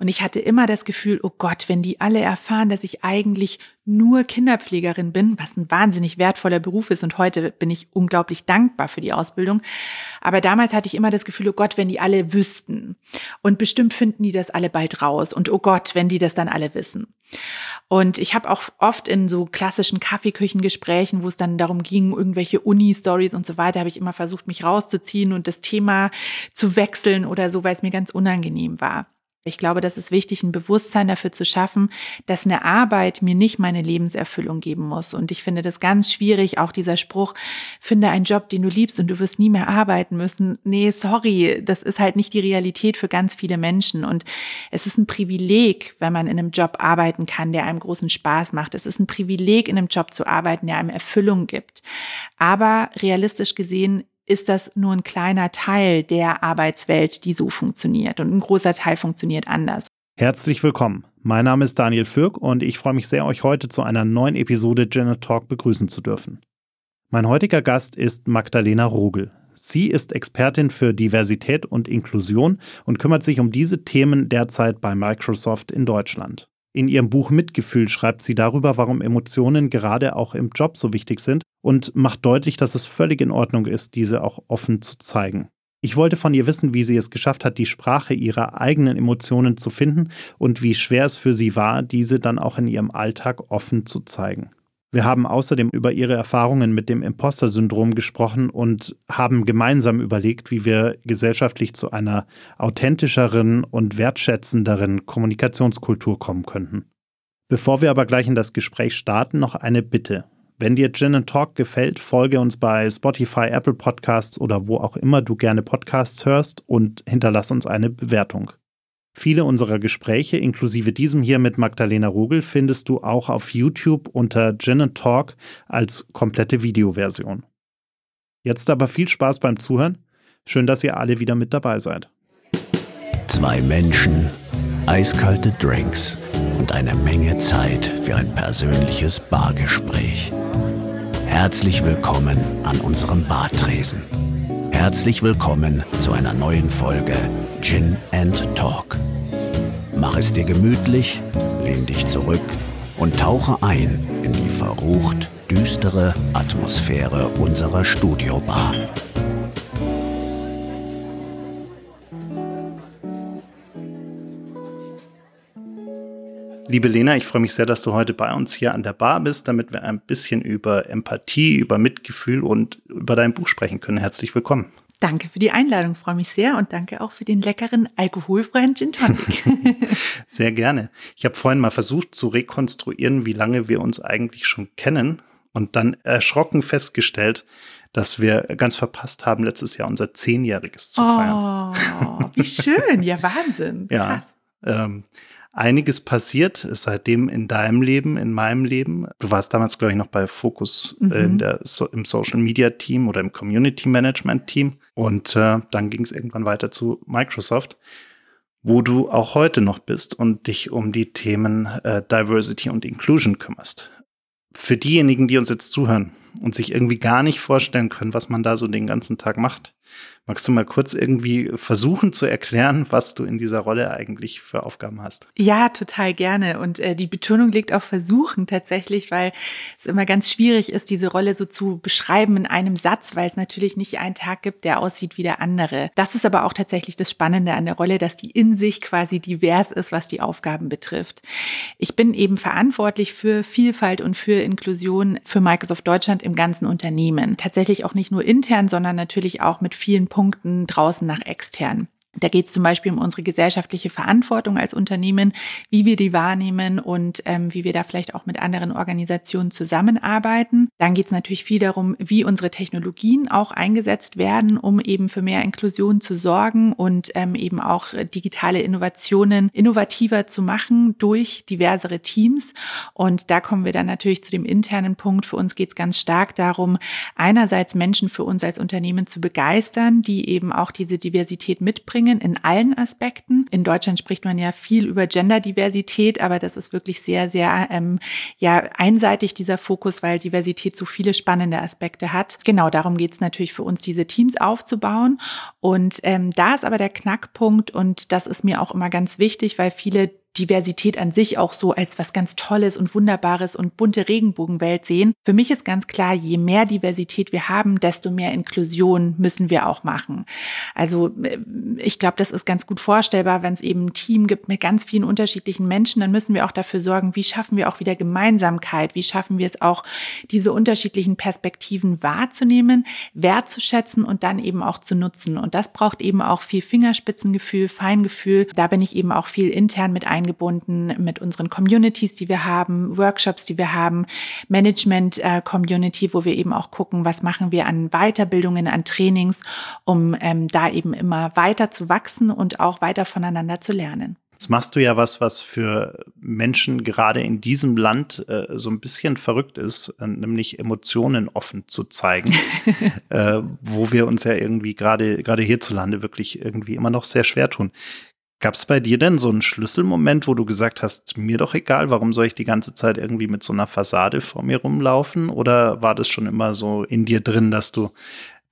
Und ich hatte immer das Gefühl, oh Gott, wenn die alle erfahren, dass ich eigentlich nur Kinderpflegerin bin, was ein wahnsinnig wertvoller Beruf ist und heute bin ich unglaublich dankbar für die Ausbildung. Aber damals hatte ich immer das Gefühl, oh Gott, wenn die alle wüssten. Und bestimmt finden die das alle bald raus. Und oh Gott, wenn die das dann alle wissen. Und ich habe auch oft in so klassischen Kaffeeküchengesprächen, wo es dann darum ging, irgendwelche Uni-Stories und so weiter, habe ich immer versucht, mich rauszuziehen und das Thema zu wechseln oder so, weil es mir ganz unangenehm war. Ich glaube, das ist wichtig, ein Bewusstsein dafür zu schaffen, dass eine Arbeit mir nicht meine Lebenserfüllung geben muss. Und ich finde das ganz schwierig, auch dieser Spruch, finde einen Job, den du liebst und du wirst nie mehr arbeiten müssen. Nee, sorry, das ist halt nicht die Realität für ganz viele Menschen. Und es ist ein Privileg, wenn man in einem Job arbeiten kann, der einem großen Spaß macht. Es ist ein Privileg, in einem Job zu arbeiten, der einem Erfüllung gibt. Aber realistisch gesehen ist das nur ein kleiner Teil der Arbeitswelt, die so funktioniert. Und ein großer Teil funktioniert anders. Herzlich willkommen. Mein Name ist Daniel Fürk und ich freue mich sehr, euch heute zu einer neuen Episode Janet Talk begrüßen zu dürfen. Mein heutiger Gast ist Magdalena Rogel. Sie ist Expertin für Diversität und Inklusion und kümmert sich um diese Themen derzeit bei Microsoft in Deutschland. In ihrem Buch Mitgefühl schreibt sie darüber, warum Emotionen gerade auch im Job so wichtig sind und macht deutlich, dass es völlig in Ordnung ist, diese auch offen zu zeigen. Ich wollte von ihr wissen, wie sie es geschafft hat, die Sprache ihrer eigenen Emotionen zu finden und wie schwer es für sie war, diese dann auch in ihrem Alltag offen zu zeigen. Wir haben außerdem über ihre Erfahrungen mit dem Imposter-Syndrom gesprochen und haben gemeinsam überlegt, wie wir gesellschaftlich zu einer authentischeren und wertschätzenderen Kommunikationskultur kommen könnten. Bevor wir aber gleich in das Gespräch starten, noch eine Bitte. Wenn dir Gin Talk gefällt, folge uns bei Spotify, Apple Podcasts oder wo auch immer du gerne Podcasts hörst und hinterlass uns eine Bewertung. Viele unserer Gespräche, inklusive diesem hier mit Magdalena Rogel, findest du auch auf YouTube unter Gin Talk als komplette Videoversion. Jetzt aber viel Spaß beim Zuhören. Schön, dass ihr alle wieder mit dabei seid. Zwei Menschen, eiskalte Drinks und eine Menge Zeit für ein persönliches Bargespräch. Herzlich willkommen an unserem Bartresen. Herzlich willkommen zu einer neuen Folge Gin and Talk. Mach es dir gemütlich, lehn dich zurück und tauche ein in die verrucht düstere Atmosphäre unserer Studiobar. Liebe Lena, ich freue mich sehr, dass du heute bei uns hier an der Bar bist, damit wir ein bisschen über Empathie, über Mitgefühl und über dein Buch sprechen können. Herzlich willkommen. Danke für die Einladung, freue mich sehr und danke auch für den leckeren alkoholfreien Gin Tonic. sehr gerne. Ich habe vorhin mal versucht zu rekonstruieren, wie lange wir uns eigentlich schon kennen und dann erschrocken festgestellt, dass wir ganz verpasst haben, letztes Jahr unser Zehnjähriges zu feiern. Oh, wie schön, ja Wahnsinn. ja. Ähm, einiges passiert seitdem in deinem Leben, in meinem Leben. Du warst damals, glaube ich, noch bei Focus mhm. äh, der, so, im Social Media Team oder im Community Management Team. Und äh, dann ging es irgendwann weiter zu Microsoft, wo du auch heute noch bist und dich um die Themen äh, Diversity und Inclusion kümmerst. Für diejenigen, die uns jetzt zuhören und sich irgendwie gar nicht vorstellen können, was man da so den ganzen Tag macht, Magst du mal kurz irgendwie versuchen zu erklären, was du in dieser Rolle eigentlich für Aufgaben hast? Ja, total gerne. Und äh, die Betonung liegt auf Versuchen tatsächlich, weil es immer ganz schwierig ist, diese Rolle so zu beschreiben in einem Satz, weil es natürlich nicht einen Tag gibt, der aussieht wie der andere. Das ist aber auch tatsächlich das Spannende an der Rolle, dass die in sich quasi divers ist, was die Aufgaben betrifft. Ich bin eben verantwortlich für Vielfalt und für Inklusion für Microsoft Deutschland im ganzen Unternehmen. Tatsächlich auch nicht nur intern, sondern natürlich auch mit vielen Punkten draußen nach extern. Da geht es zum Beispiel um unsere gesellschaftliche Verantwortung als Unternehmen, wie wir die wahrnehmen und ähm, wie wir da vielleicht auch mit anderen Organisationen zusammenarbeiten. Dann geht es natürlich viel darum, wie unsere Technologien auch eingesetzt werden, um eben für mehr Inklusion zu sorgen und ähm, eben auch digitale Innovationen innovativer zu machen durch diversere Teams. Und da kommen wir dann natürlich zu dem internen Punkt. Für uns geht es ganz stark darum, einerseits Menschen für uns als Unternehmen zu begeistern, die eben auch diese Diversität mitbringen einzubringen in allen Aspekten. In Deutschland spricht man ja viel über Genderdiversität, aber das ist wirklich sehr, sehr ähm, ja einseitig dieser Fokus, weil Diversität so viele spannende Aspekte hat. Genau darum geht es natürlich für uns, diese Teams aufzubauen. Und ähm, da ist aber der Knackpunkt und das ist mir auch immer ganz wichtig, weil viele Diversität an sich auch so als was ganz Tolles und Wunderbares und bunte Regenbogenwelt sehen. Für mich ist ganz klar, je mehr Diversität wir haben, desto mehr Inklusion müssen wir auch machen. Also äh, ich glaube, das ist ganz gut vorstellbar, wenn es eben ein Team gibt mit ganz vielen unterschiedlichen Menschen, dann müssen wir auch dafür sorgen, wie schaffen wir auch wieder Gemeinsamkeit, wie schaffen wir es auch, diese unterschiedlichen Perspektiven wahrzunehmen, wertzuschätzen und dann eben auch zu nutzen. Und das braucht eben auch viel Fingerspitzengefühl, Feingefühl. Da bin ich eben auch viel intern mit eingebunden eingebunden mit unseren Communities, die wir haben, Workshops, die wir haben, Management-Community, äh, wo wir eben auch gucken, was machen wir an Weiterbildungen, an Trainings, um ähm, da eben immer weiter zu wachsen und auch weiter voneinander zu lernen. Jetzt machst du ja was, was für Menschen gerade in diesem Land äh, so ein bisschen verrückt ist, äh, nämlich Emotionen offen zu zeigen, äh, wo wir uns ja irgendwie gerade gerade hierzulande wirklich irgendwie immer noch sehr schwer tun. Gab es bei dir denn so einen Schlüsselmoment, wo du gesagt hast, mir doch egal, warum soll ich die ganze Zeit irgendwie mit so einer Fassade vor mir rumlaufen? Oder war das schon immer so in dir drin, dass du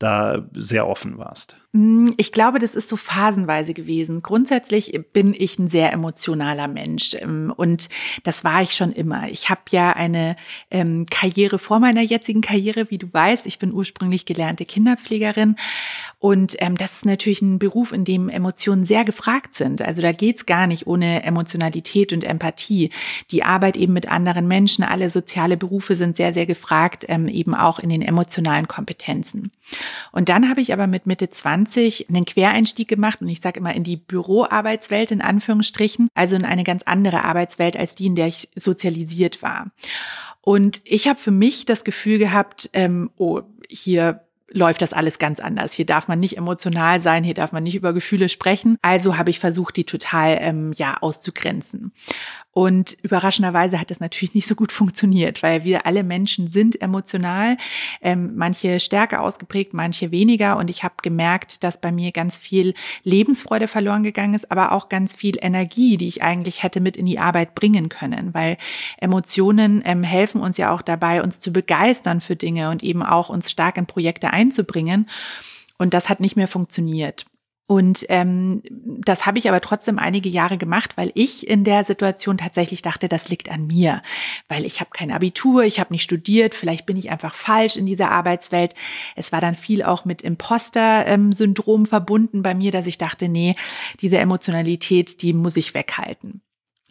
da sehr offen warst? Hm, ich glaube, das ist so phasenweise gewesen. Grundsätzlich bin ich ein sehr emotionaler Mensch ähm, und das war ich schon immer. Ich habe ja eine ähm, Karriere vor meiner jetzigen Karriere, wie du weißt. Ich bin ursprünglich gelernte Kinderpflegerin und ähm, das ist natürlich ein Beruf, in dem Emotionen sehr gefragt sind. Also da geht's gar nicht ohne Emotionalität und Empathie. Die Arbeit eben mit anderen Menschen, alle soziale Berufe sind sehr, sehr gefragt, ähm, eben auch in den emotionalen Kompetenzen. Und dann habe ich aber mit Mitte 20 20 einen Quereinstieg gemacht und ich sage immer in die Büroarbeitswelt in Anführungsstrichen, also in eine ganz andere Arbeitswelt als die, in der ich sozialisiert war. Und ich habe für mich das Gefühl gehabt, ähm, oh, hier läuft das alles ganz anders. Hier darf man nicht emotional sein, hier darf man nicht über Gefühle sprechen. Also habe ich versucht, die total ähm, ja auszugrenzen. Und überraschenderweise hat das natürlich nicht so gut funktioniert, weil wir alle Menschen sind emotional, ähm, manche stärker ausgeprägt, manche weniger. Und ich habe gemerkt, dass bei mir ganz viel Lebensfreude verloren gegangen ist, aber auch ganz viel Energie, die ich eigentlich hätte mit in die Arbeit bringen können, weil Emotionen ähm, helfen uns ja auch dabei, uns zu begeistern für Dinge und eben auch uns stark in Projekte einzubringen. Und das hat nicht mehr funktioniert. Und ähm, das habe ich aber trotzdem einige Jahre gemacht, weil ich in der Situation tatsächlich dachte, das liegt an mir, weil ich habe kein Abitur, ich habe nicht studiert, vielleicht bin ich einfach falsch in dieser Arbeitswelt. Es war dann viel auch mit Imposter-Syndrom verbunden bei mir, dass ich dachte, nee, diese Emotionalität, die muss ich weghalten.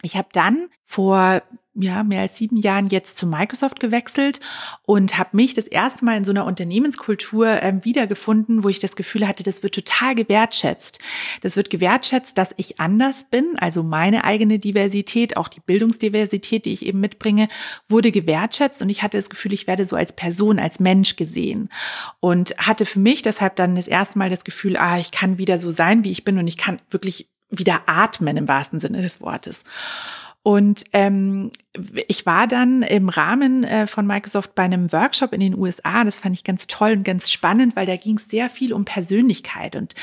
Ich habe dann vor ja, mehr als sieben Jahren jetzt zu Microsoft gewechselt und habe mich das erste Mal in so einer Unternehmenskultur ähm, wiedergefunden, wo ich das Gefühl hatte, das wird total gewertschätzt. Das wird gewertschätzt, dass ich anders bin, also meine eigene Diversität, auch die Bildungsdiversität, die ich eben mitbringe, wurde gewertschätzt und ich hatte das Gefühl, ich werde so als Person, als Mensch gesehen und hatte für mich deshalb dann das erste Mal das Gefühl, ah, ich kann wieder so sein, wie ich bin und ich kann wirklich wieder atmen im wahrsten Sinne des Wortes. Und ähm, ich war dann im Rahmen äh, von Microsoft bei einem Workshop in den USA. Das fand ich ganz toll und ganz spannend, weil da ging es sehr viel um Persönlichkeit. Und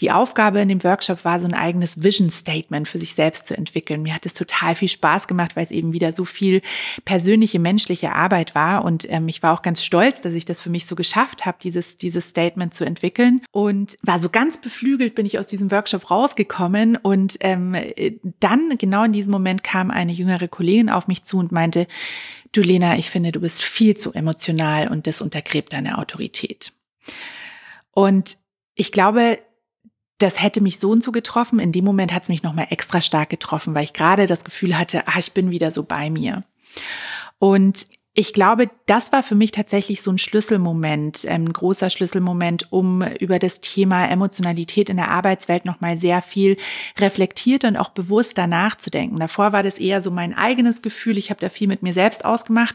die Aufgabe in dem Workshop war, so ein eigenes Vision Statement für sich selbst zu entwickeln. Mir hat es total viel Spaß gemacht, weil es eben wieder so viel persönliche, menschliche Arbeit war. Und ähm, ich war auch ganz stolz, dass ich das für mich so geschafft habe, dieses, dieses Statement zu entwickeln. Und war so ganz beflügelt, bin ich aus diesem Workshop rausgekommen. Und ähm, dann, genau in diesem Moment, kam eine jüngere Kollegin auf mich zu und meinte, du Lena, ich finde, du bist viel zu emotional und das untergräbt deine Autorität. Und ich glaube, das hätte mich so und so getroffen. In dem Moment hat es mich nochmal extra stark getroffen, weil ich gerade das Gefühl hatte, ah, ich bin wieder so bei mir. Und ich glaube, das war für mich tatsächlich so ein Schlüsselmoment, ähm, ein großer Schlüsselmoment, um über das Thema Emotionalität in der Arbeitswelt nochmal sehr viel reflektierter und auch bewusster nachzudenken. Davor war das eher so mein eigenes Gefühl. Ich habe da viel mit mir selbst ausgemacht.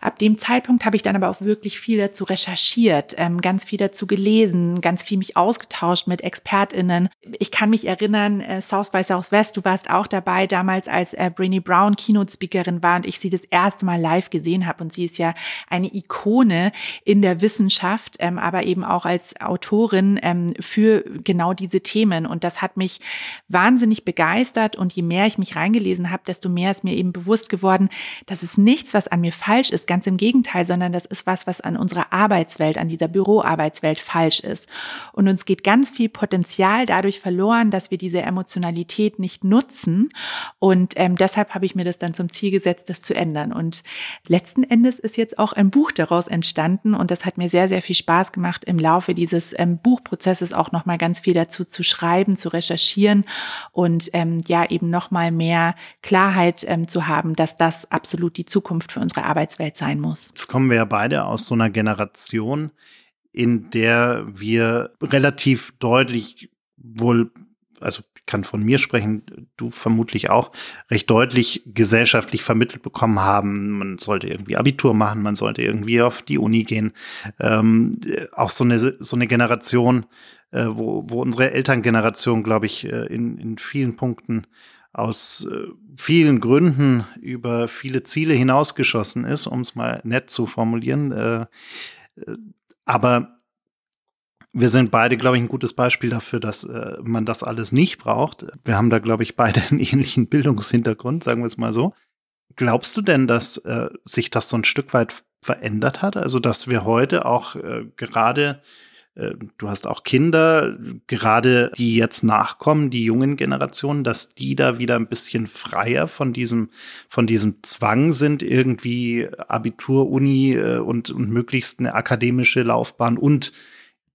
Ab dem Zeitpunkt habe ich dann aber auch wirklich viel dazu recherchiert, ähm, ganz viel dazu gelesen, ganz viel mich ausgetauscht mit ExpertInnen. Ich kann mich erinnern, äh, South by Southwest, du warst auch dabei damals, als äh, Brainy Brown Keynote-Speakerin war und ich sie das erste Mal live gesehen habe Und sie ist ja eine Ikone in der Wissenschaft, ähm, aber eben auch als Autorin ähm, für genau diese Themen. Und das hat mich wahnsinnig begeistert. Und je mehr ich mich reingelesen habe, desto mehr ist mir eben bewusst geworden, dass es nichts, was an mir falsch ist. Ganz im Gegenteil, sondern das ist was, was an unserer Arbeitswelt, an dieser Büroarbeitswelt falsch ist. Und uns geht ganz viel Potenzial dadurch verloren, dass wir diese Emotionalität nicht nutzen. Und ähm, deshalb habe ich mir das dann zum Ziel gesetzt, das zu ändern. Und letzten Endes ist jetzt auch ein Buch daraus entstanden. Und das hat mir sehr, sehr viel Spaß gemacht, im Laufe dieses ähm, Buchprozesses auch nochmal ganz viel dazu zu schreiben, zu recherchieren und ähm, ja eben nochmal mehr Klarheit ähm, zu haben, dass das absolut die Zukunft für unsere Arbeitswelt sein muss. Jetzt kommen wir ja beide aus so einer Generation, in der wir relativ deutlich wohl, also kann von mir sprechen, du vermutlich auch, recht deutlich gesellschaftlich vermittelt bekommen haben, man sollte irgendwie Abitur machen, man sollte irgendwie auf die Uni gehen. Ähm, auch so eine, so eine Generation, äh, wo, wo unsere Elterngeneration, glaube ich, äh, in, in vielen Punkten aus äh, vielen Gründen über viele Ziele hinausgeschossen ist, um es mal nett zu formulieren. Äh, äh, aber wir sind beide, glaube ich, ein gutes Beispiel dafür, dass äh, man das alles nicht braucht. Wir haben da, glaube ich, beide einen ähnlichen Bildungshintergrund, sagen wir es mal so. Glaubst du denn, dass äh, sich das so ein Stück weit verändert hat? Also, dass wir heute auch äh, gerade äh, Du hast auch Kinder, gerade die jetzt nachkommen, die jungen Generationen, dass die da wieder ein bisschen freier von diesem, von diesem Zwang sind, irgendwie Abitur, Uni äh, und, und möglichst eine akademische Laufbahn und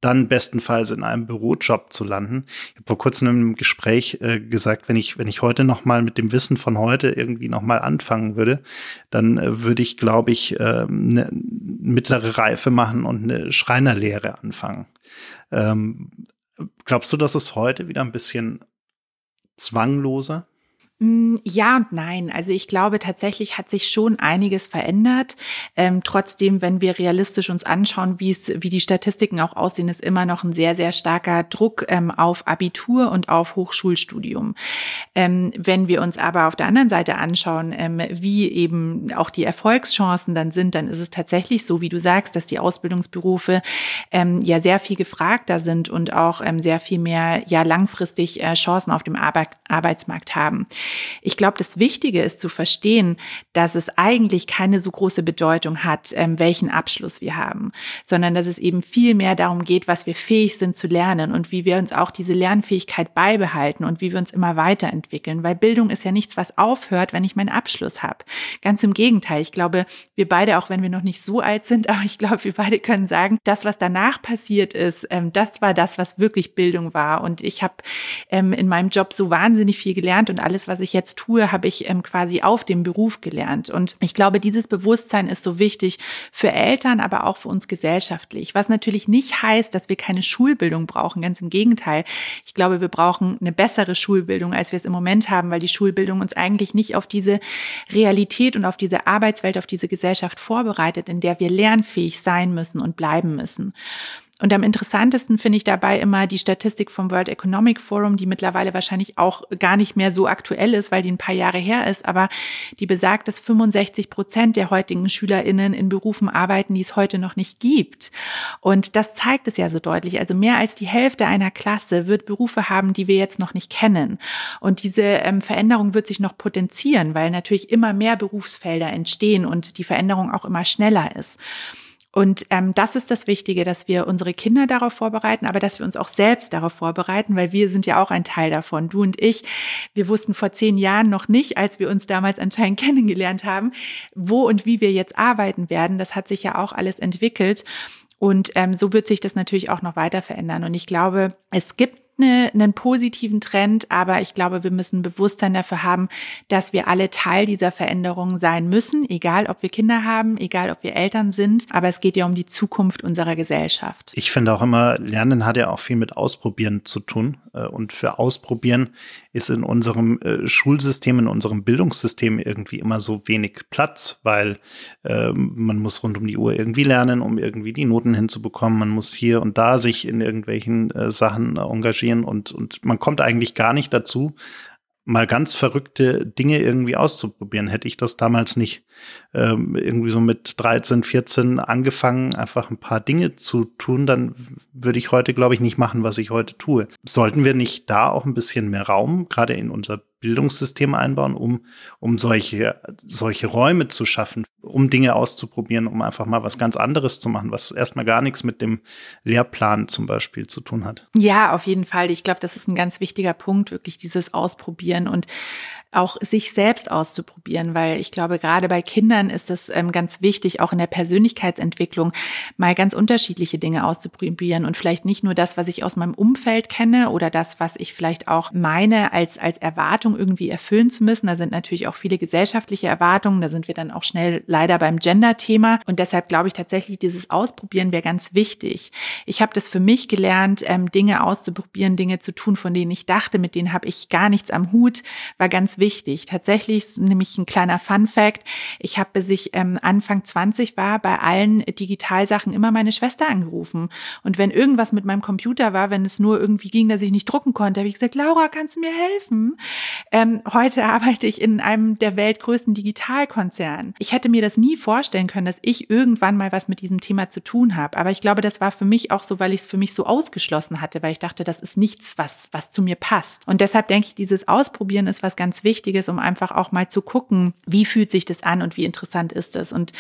dann bestenfalls in einem Bürojob zu landen. Ich habe vor kurzem im Gespräch äh, gesagt, wenn ich, wenn ich heute noch mal mit dem Wissen von heute irgendwie noch mal anfangen würde, dann äh, würde ich, glaube ich, äh, eine mittlere Reife machen und eine Schreinerlehre anfangen. Ähm, glaubst du, dass es heute wieder ein bisschen zwangloser ja und nein. Also ich glaube tatsächlich hat sich schon einiges verändert. Ähm, trotzdem, wenn wir realistisch uns anschauen, wie es, wie die Statistiken auch aussehen, ist immer noch ein sehr, sehr starker Druck ähm, auf Abitur und auf Hochschulstudium. Ähm, wenn wir uns aber auf der anderen Seite anschauen, ähm, wie eben auch die Erfolgschancen dann sind, dann ist es tatsächlich so, wie du sagst, dass die Ausbildungsberufe ähm, ja sehr viel gefragter sind und auch ähm, sehr viel mehr ja langfristig äh, Chancen auf dem Arbeit Arbeitsmarkt haben. Ich glaube, das Wichtige ist zu verstehen, dass es eigentlich keine so große Bedeutung hat, ähm, welchen Abschluss wir haben, sondern dass es eben viel mehr darum geht, was wir fähig sind zu lernen und wie wir uns auch diese Lernfähigkeit beibehalten und wie wir uns immer weiterentwickeln. Weil Bildung ist ja nichts, was aufhört, wenn ich meinen Abschluss habe. Ganz im Gegenteil. Ich glaube, wir beide, auch wenn wir noch nicht so alt sind, aber ich glaube, wir beide können sagen, das, was danach passiert ist, ähm, das war das, was wirklich Bildung war. Und ich habe ähm, in meinem Job so wahnsinnig viel gelernt und alles, was was ich jetzt tue, habe ich ähm, quasi auf dem Beruf gelernt. Und ich glaube, dieses Bewusstsein ist so wichtig für Eltern, aber auch für uns gesellschaftlich. Was natürlich nicht heißt, dass wir keine Schulbildung brauchen. Ganz im Gegenteil. Ich glaube, wir brauchen eine bessere Schulbildung, als wir es im Moment haben, weil die Schulbildung uns eigentlich nicht auf diese Realität und auf diese Arbeitswelt, auf diese Gesellschaft vorbereitet, in der wir lernfähig sein müssen und bleiben müssen. Und am interessantesten finde ich dabei immer die Statistik vom World Economic Forum, die mittlerweile wahrscheinlich auch gar nicht mehr so aktuell ist, weil die ein paar Jahre her ist, aber die besagt, dass 65 Prozent der heutigen SchülerInnen in Berufen arbeiten, die es heute noch nicht gibt. Und das zeigt es ja so deutlich. Also mehr als die Hälfte einer Klasse wird Berufe haben, die wir jetzt noch nicht kennen. Und diese ähm, Veränderung wird sich noch potenzieren, weil natürlich immer mehr Berufsfelder entstehen und die Veränderung auch immer schneller ist. Und ähm, das ist das Wichtige, dass wir unsere Kinder darauf vorbereiten, aber dass wir uns auch selbst darauf vorbereiten, weil wir sind ja auch ein Teil davon. Du und ich, wir wussten vor zehn Jahren noch nicht, als wir uns damals anscheinend kennengelernt haben, wo und wie wir jetzt arbeiten werden. Das hat sich ja auch alles entwickelt. Und ähm, so wird sich das natürlich auch noch weiter verändern. Und ich glaube, es gibt eine, einen positiven Trend, aber ich glaube, wir müssen Bewusstsein dafür haben, dass wir alle Teil dieser Veränderung sein müssen, egal ob wir Kinder haben, egal ob wir Eltern sind, aber es geht ja um die Zukunft unserer Gesellschaft. Ich finde auch immer, Lernen hat ja auch viel mit Ausprobieren zu tun. Äh, und für Ausprobieren ist in unserem äh, Schulsystem, in unserem Bildungssystem irgendwie immer so wenig Platz, weil äh, man muss rund um die Uhr irgendwie lernen, um irgendwie die Noten hinzubekommen. Man muss hier und da sich in irgendwelchen äh, Sachen engagieren und, und man kommt eigentlich gar nicht dazu, mal ganz verrückte Dinge irgendwie auszuprobieren. Hätte ich das damals nicht ähm, irgendwie so mit 13, 14 angefangen, einfach ein paar Dinge zu tun, dann würde ich heute, glaube ich, nicht machen, was ich heute tue. Sollten wir nicht da auch ein bisschen mehr Raum, gerade in unser Bildungssystem einbauen, um, um solche, solche Räume zu schaffen, um Dinge auszuprobieren, um einfach mal was ganz anderes zu machen, was erstmal gar nichts mit dem Lehrplan zum Beispiel zu tun hat. Ja, auf jeden Fall. Ich glaube, das ist ein ganz wichtiger Punkt, wirklich dieses Ausprobieren und auch sich selbst auszuprobieren, weil ich glaube, gerade bei Kindern ist es ähm, ganz wichtig, auch in der Persönlichkeitsentwicklung mal ganz unterschiedliche Dinge auszuprobieren und vielleicht nicht nur das, was ich aus meinem Umfeld kenne oder das, was ich vielleicht auch meine, als, als Erwartung irgendwie erfüllen zu müssen. Da sind natürlich auch viele gesellschaftliche Erwartungen. Da sind wir dann auch schnell leider beim Gender-Thema. Und deshalb glaube ich tatsächlich, dieses Ausprobieren wäre ganz wichtig. Ich habe das für mich gelernt, ähm, Dinge auszuprobieren, Dinge zu tun, von denen ich dachte, mit denen habe ich gar nichts am Hut, war ganz wichtig wichtig. Tatsächlich, nämlich ein kleiner Fun Fact. Ich habe, bis ich ähm, Anfang 20 war, bei allen Digitalsachen immer meine Schwester angerufen. Und wenn irgendwas mit meinem Computer war, wenn es nur irgendwie ging, dass ich nicht drucken konnte, habe ich gesagt, Laura, kannst du mir helfen? Ähm, heute arbeite ich in einem der weltgrößten Digitalkonzernen. Ich hätte mir das nie vorstellen können, dass ich irgendwann mal was mit diesem Thema zu tun habe. Aber ich glaube, das war für mich auch so, weil ich es für mich so ausgeschlossen hatte, weil ich dachte, das ist nichts, was, was zu mir passt. Und deshalb denke ich, dieses Ausprobieren ist was ganz Wichtiges, um einfach auch mal zu gucken, wie fühlt sich das an und wie interessant ist es. Und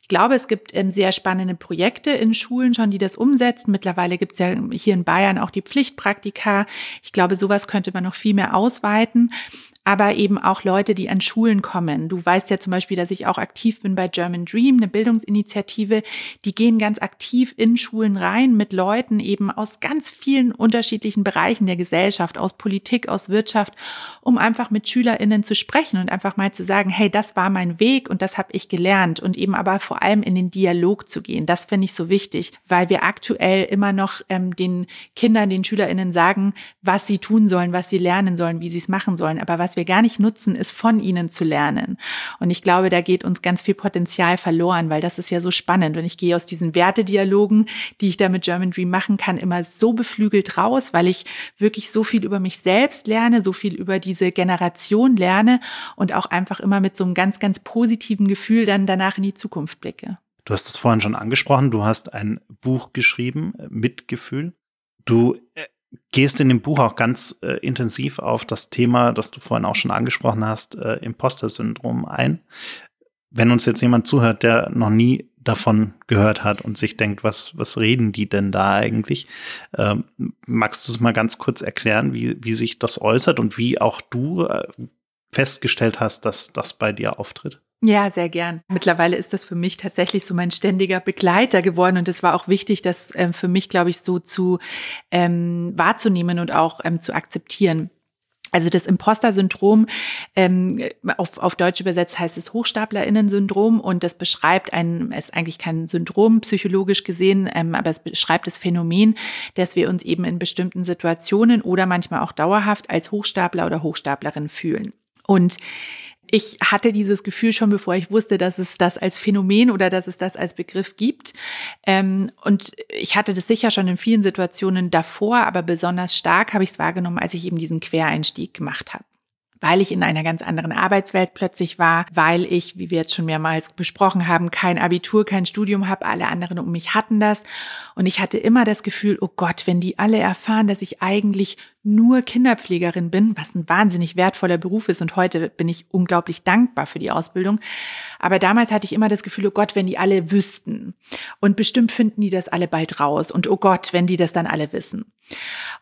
ich glaube, es gibt ähm, sehr spannende Projekte in Schulen schon, die das umsetzen. Mittlerweile gibt es ja hier in Bayern auch die Pflichtpraktika. Ich glaube, sowas könnte man noch viel mehr ausweiten aber eben auch Leute, die an Schulen kommen. Du weißt ja zum Beispiel, dass ich auch aktiv bin bei German Dream, eine Bildungsinitiative. Die gehen ganz aktiv in Schulen rein mit Leuten eben aus ganz vielen unterschiedlichen Bereichen der Gesellschaft, aus Politik, aus Wirtschaft, um einfach mit SchülerInnen zu sprechen und einfach mal zu sagen, hey, das war mein Weg und das habe ich gelernt und eben aber vor allem in den Dialog zu gehen. Das finde ich so wichtig, weil wir aktuell immer noch ähm, den Kindern, den SchülerInnen sagen, was sie tun sollen, was sie lernen sollen, wie sie es machen sollen. Aber was was wir gar nicht nutzen, ist von ihnen zu lernen. Und ich glaube, da geht uns ganz viel Potenzial verloren, weil das ist ja so spannend. Und ich gehe aus diesen Wertedialogen, die ich da mit German Dream machen kann, immer so beflügelt raus, weil ich wirklich so viel über mich selbst lerne, so viel über diese Generation lerne und auch einfach immer mit so einem ganz, ganz positiven Gefühl dann danach in die Zukunft blicke. Du hast es vorhin schon angesprochen, du hast ein Buch geschrieben, Mitgefühl. Du äh, gehst in dem Buch auch ganz äh, intensiv auf das Thema, das du vorhin auch schon angesprochen hast, äh, Imposter-Syndrom ein. Wenn uns jetzt jemand zuhört, der noch nie davon gehört hat und sich denkt, was, was reden die denn da eigentlich? Ähm, magst du es mal ganz kurz erklären, wie, wie sich das äußert und wie auch du äh, festgestellt hast, dass das bei dir auftritt? Ja, sehr gern. Mittlerweile ist das für mich tatsächlich so mein ständiger Begleiter geworden und es war auch wichtig, das ähm, für mich, glaube ich, so zu ähm, wahrzunehmen und auch ähm, zu akzeptieren. Also das Imposter-Syndrom, ähm, auf, auf Deutsch übersetzt heißt es Hochstaplerinnen-Syndrom und das beschreibt ein, ist eigentlich kein Syndrom psychologisch gesehen, ähm, aber es beschreibt das Phänomen, dass wir uns eben in bestimmten Situationen oder manchmal auch dauerhaft als Hochstapler oder Hochstaplerin fühlen. Und ich hatte dieses Gefühl schon, bevor ich wusste, dass es das als Phänomen oder dass es das als Begriff gibt. Ähm, und ich hatte das sicher schon in vielen Situationen davor, aber besonders stark habe ich es wahrgenommen, als ich eben diesen Quereinstieg gemacht habe weil ich in einer ganz anderen Arbeitswelt plötzlich war, weil ich, wie wir jetzt schon mehrmals besprochen haben, kein Abitur, kein Studium habe, alle anderen um mich hatten das. Und ich hatte immer das Gefühl, oh Gott, wenn die alle erfahren, dass ich eigentlich nur Kinderpflegerin bin, was ein wahnsinnig wertvoller Beruf ist. Und heute bin ich unglaublich dankbar für die Ausbildung. Aber damals hatte ich immer das Gefühl, oh Gott, wenn die alle wüssten. Und bestimmt finden die das alle bald raus. Und oh Gott, wenn die das dann alle wissen.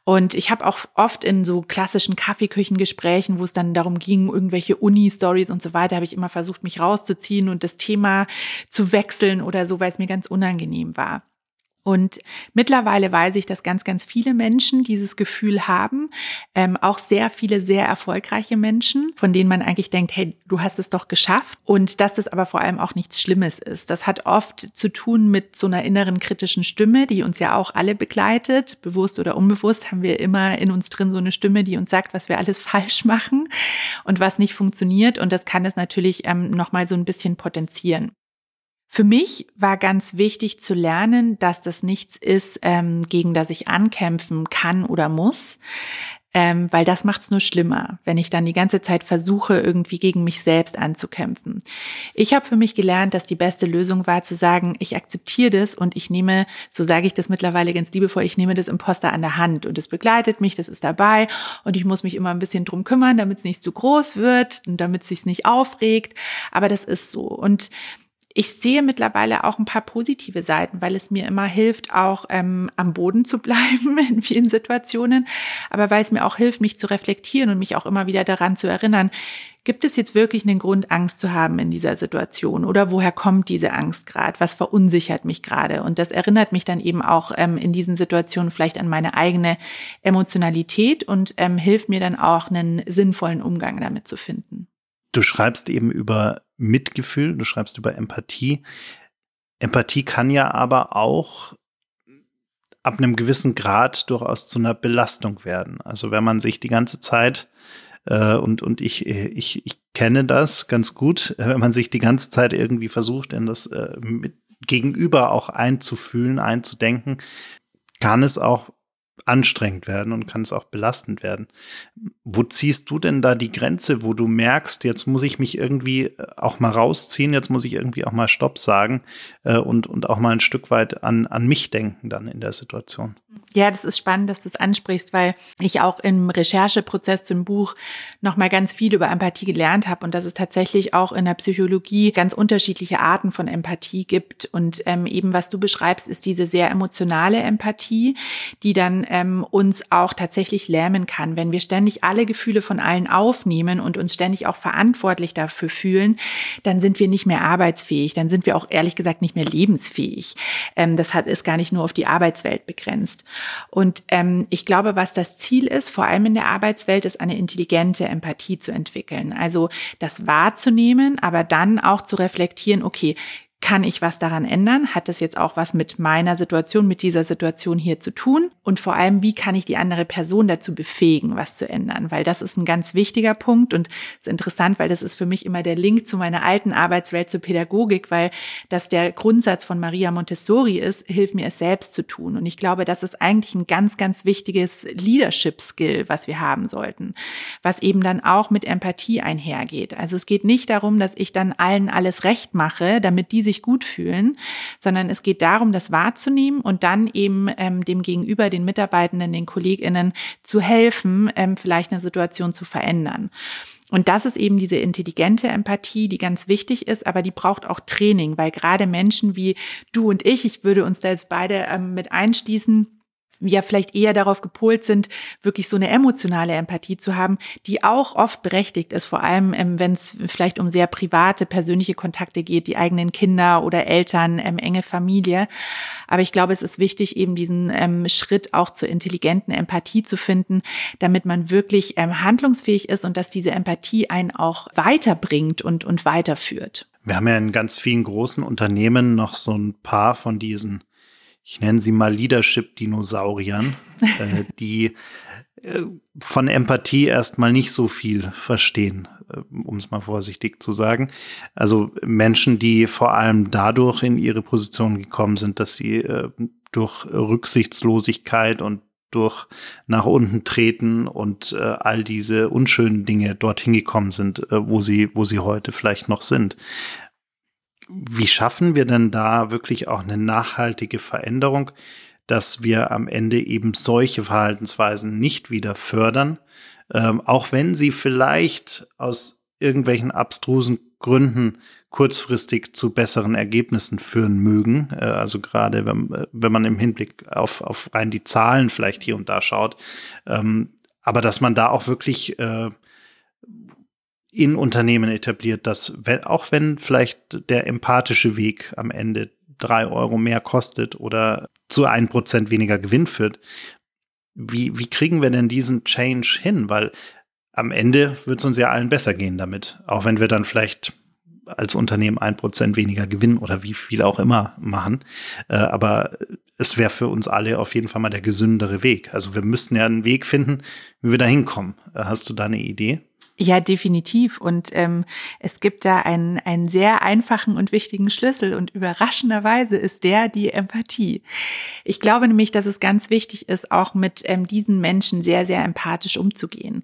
Und ich habe auch oft in so klassischen Kaffeeküchengesprächen, wo es dann darum ging, irgendwelche Uni-Stories und so weiter, habe ich immer versucht, mich rauszuziehen und das Thema zu wechseln oder so, weil es mir ganz unangenehm war. Und mittlerweile weiß ich, dass ganz, ganz viele Menschen dieses Gefühl haben. Ähm, auch sehr viele sehr erfolgreiche Menschen, von denen man eigentlich denkt, hey, du hast es doch geschafft. Und dass das aber vor allem auch nichts Schlimmes ist. Das hat oft zu tun mit so einer inneren kritischen Stimme, die uns ja auch alle begleitet. Bewusst oder unbewusst haben wir immer in uns drin so eine Stimme, die uns sagt, was wir alles falsch machen und was nicht funktioniert. Und das kann es natürlich ähm, nochmal so ein bisschen potenzieren. Für mich war ganz wichtig zu lernen, dass das nichts ist, ähm, gegen das ich ankämpfen kann oder muss. ähm, weil das macht es nur schlimmer, wenn ich dann die ganze Zeit versuche, irgendwie gegen mich selbst anzukämpfen. Ich habe für mich gelernt, dass die beste Lösung war zu sagen, ich akzeptiere das und ich nehme, so sage ich das mittlerweile ganz liebevoll, ich nehme das Imposter an der Hand und es begleitet mich, das ist dabei und ich muss mich immer ein bisschen drum kümmern, damit es nicht zu groß wird und damit es sich nicht aufregt. Aber das ist so. Und ich sehe mittlerweile auch ein paar positive Seiten, weil es mir immer hilft, auch ähm, am Boden zu bleiben in vielen Situationen, aber weil es mir auch hilft, mich zu reflektieren und mich auch immer wieder daran zu erinnern, gibt es jetzt wirklich einen Grund, Angst zu haben in dieser Situation oder woher kommt diese Angst gerade? Was verunsichert mich gerade? Und das erinnert mich dann eben auch ähm, in diesen Situationen vielleicht an meine eigene Emotionalität und ähm, hilft mir dann auch einen sinnvollen Umgang damit zu finden. Du schreibst eben über Mitgefühl, du schreibst über Empathie. Empathie kann ja aber auch ab einem gewissen Grad durchaus zu einer Belastung werden. Also wenn man sich die ganze Zeit äh, und, und ich, ich, ich kenne das ganz gut, wenn man sich die ganze Zeit irgendwie versucht, in das äh, Gegenüber auch einzufühlen, einzudenken, kann es auch anstrengend werden und kann es auch belastend werden. Wo ziehst du denn da die Grenze, wo du merkst, jetzt muss ich mich irgendwie äh, auch mal rausziehen, jetzt muss ich irgendwie auch mal Stopp sagen äh, und, und auch mal ein Stück weit an, an mich denken dann in der Situation? Ja, das ist spannend, dass du es ansprichst, weil ich auch im Rechercheprozess zum Buch noch mal ganz viel über Empathie gelernt habe und dass es tatsächlich auch in der Psychologie ganz unterschiedliche Arten von Empathie gibt. Und ähm, eben was du beschreibst, ist diese sehr emotionale Empathie, die dann ähm, uns auch tatsächlich lähmen kann, wenn wir ständig alle Gefühle von allen aufnehmen und uns ständig auch verantwortlich dafür fühlen, dann sind wir nicht mehr arbeitsfähig, dann sind wir auch ehrlich gesagt nicht mehr lebensfähig. Ähm, das hat ist gar nicht nur auf die Arbeitswelt begrenzt. Und ähm, ich glaube, was das Ziel ist, vor allem in der Arbeitswelt, ist eine intelligente Empathie zu entwickeln. Also das wahrzunehmen, aber dann auch zu reflektieren, okay, kann ich was daran ändern? Hat das jetzt auch was mit meiner Situation, mit dieser Situation hier zu tun? Und vor allem, wie kann ich die andere Person dazu befähigen, was zu ändern? Weil das ist ein ganz wichtiger Punkt und ist interessant, weil das ist für mich immer der Link zu meiner alten Arbeitswelt zur Pädagogik, weil das der Grundsatz von Maria Montessori ist, hilf mir es selbst zu tun. Und ich glaube, das ist eigentlich ein ganz, ganz wichtiges Leadership-Skill, was wir haben sollten, was eben dann auch mit Empathie einhergeht. Also es geht nicht darum, dass ich dann allen alles recht mache, damit die sich gut fühlen, sondern es geht darum, das wahrzunehmen und dann eben ähm, dem Gegenüber, den Mitarbeitenden, den KollegInnen zu helfen, ähm, vielleicht eine Situation zu verändern. Und das ist eben diese intelligente Empathie, die ganz wichtig ist, aber die braucht auch Training, weil gerade Menschen wie du und ich, ich würde uns da jetzt beide ähm, mit einschließen, ja vielleicht eher darauf gepolt sind, wirklich so eine emotionale Empathie zu haben, die auch oft berechtigt ist, vor allem ähm, wenn es vielleicht um sehr private, persönliche Kontakte geht, die eigenen Kinder oder Eltern, ähm, enge Familie. Aber ich glaube, es ist wichtig, eben diesen ähm, Schritt auch zur intelligenten Empathie zu finden, damit man wirklich ähm, handlungsfähig ist und dass diese Empathie einen auch weiterbringt und, und weiterführt. Wir haben ja in ganz vielen großen Unternehmen noch so ein paar von diesen ich nenne sie mal Leadership-Dinosauriern, äh, die äh, von Empathie erstmal nicht so viel verstehen, äh, um es mal vorsichtig zu sagen. Also Menschen, die vor allem dadurch in ihre Position gekommen sind, dass sie äh, durch Rücksichtslosigkeit und durch nach unten treten und äh, all diese unschönen Dinge dorthin gekommen sind, äh, wo sie, wo sie heute vielleicht noch sind wie schaffen wir denn da wirklich auch eine nachhaltige Veränderung, dass wir am Ende eben solche Verhaltensweisen nicht wieder fördern, ähm, auch wenn sie vielleicht aus irgendwelchen abstrusen Gründen kurzfristig zu besseren Ergebnissen führen mögen. Äh, also gerade wenn, äh, wenn man im Hinblick auf, auf rein die Zahlen vielleicht hier und da schaut. Ähm, aber dass man da auch wirklich äh, in Unternehmen etabliert, dass wenn, auch wenn vielleicht der empathische Weg am Ende drei Euro mehr kostet oder zu ein Prozent weniger Gewinn führt, wie, wie kriegen wir denn diesen Change hin? Weil am Ende wird es uns ja allen besser gehen damit, auch wenn wir dann vielleicht als Unternehmen ein Prozent weniger Gewinn oder wie viel auch immer machen. Äh, aber es wäre für uns alle auf jeden Fall mal der gesündere Weg. Also wir müssten ja einen Weg finden, wie wir da hinkommen. Hast du da eine Idee? Ja, definitiv. Und ähm, es gibt da einen, einen sehr einfachen und wichtigen Schlüssel und überraschenderweise ist der die Empathie. Ich glaube nämlich, dass es ganz wichtig ist, auch mit ähm, diesen Menschen sehr, sehr empathisch umzugehen.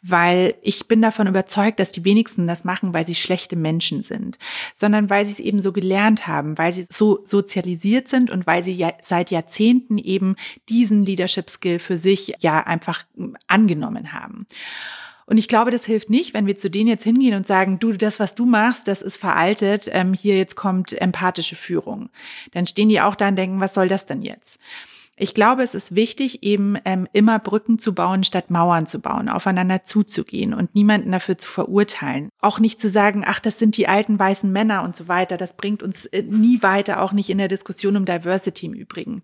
Weil ich bin davon überzeugt, dass die wenigsten das machen, weil sie schlechte Menschen sind, sondern weil sie es eben so gelernt haben, weil sie so sozialisiert sind und weil sie ja seit Jahrzehnten eben diesen Leadership Skill für sich ja einfach angenommen haben. Und ich glaube, das hilft nicht, wenn wir zu denen jetzt hingehen und sagen, du, das, was du machst, das ist veraltet, ähm, hier jetzt kommt empathische Führung. Dann stehen die auch da und denken, was soll das denn jetzt? Ich glaube, es ist wichtig, eben ähm, immer Brücken zu bauen, statt Mauern zu bauen, aufeinander zuzugehen und niemanden dafür zu verurteilen. Auch nicht zu sagen, ach, das sind die alten weißen Männer und so weiter. Das bringt uns äh, nie weiter, auch nicht in der Diskussion um Diversity im Übrigen.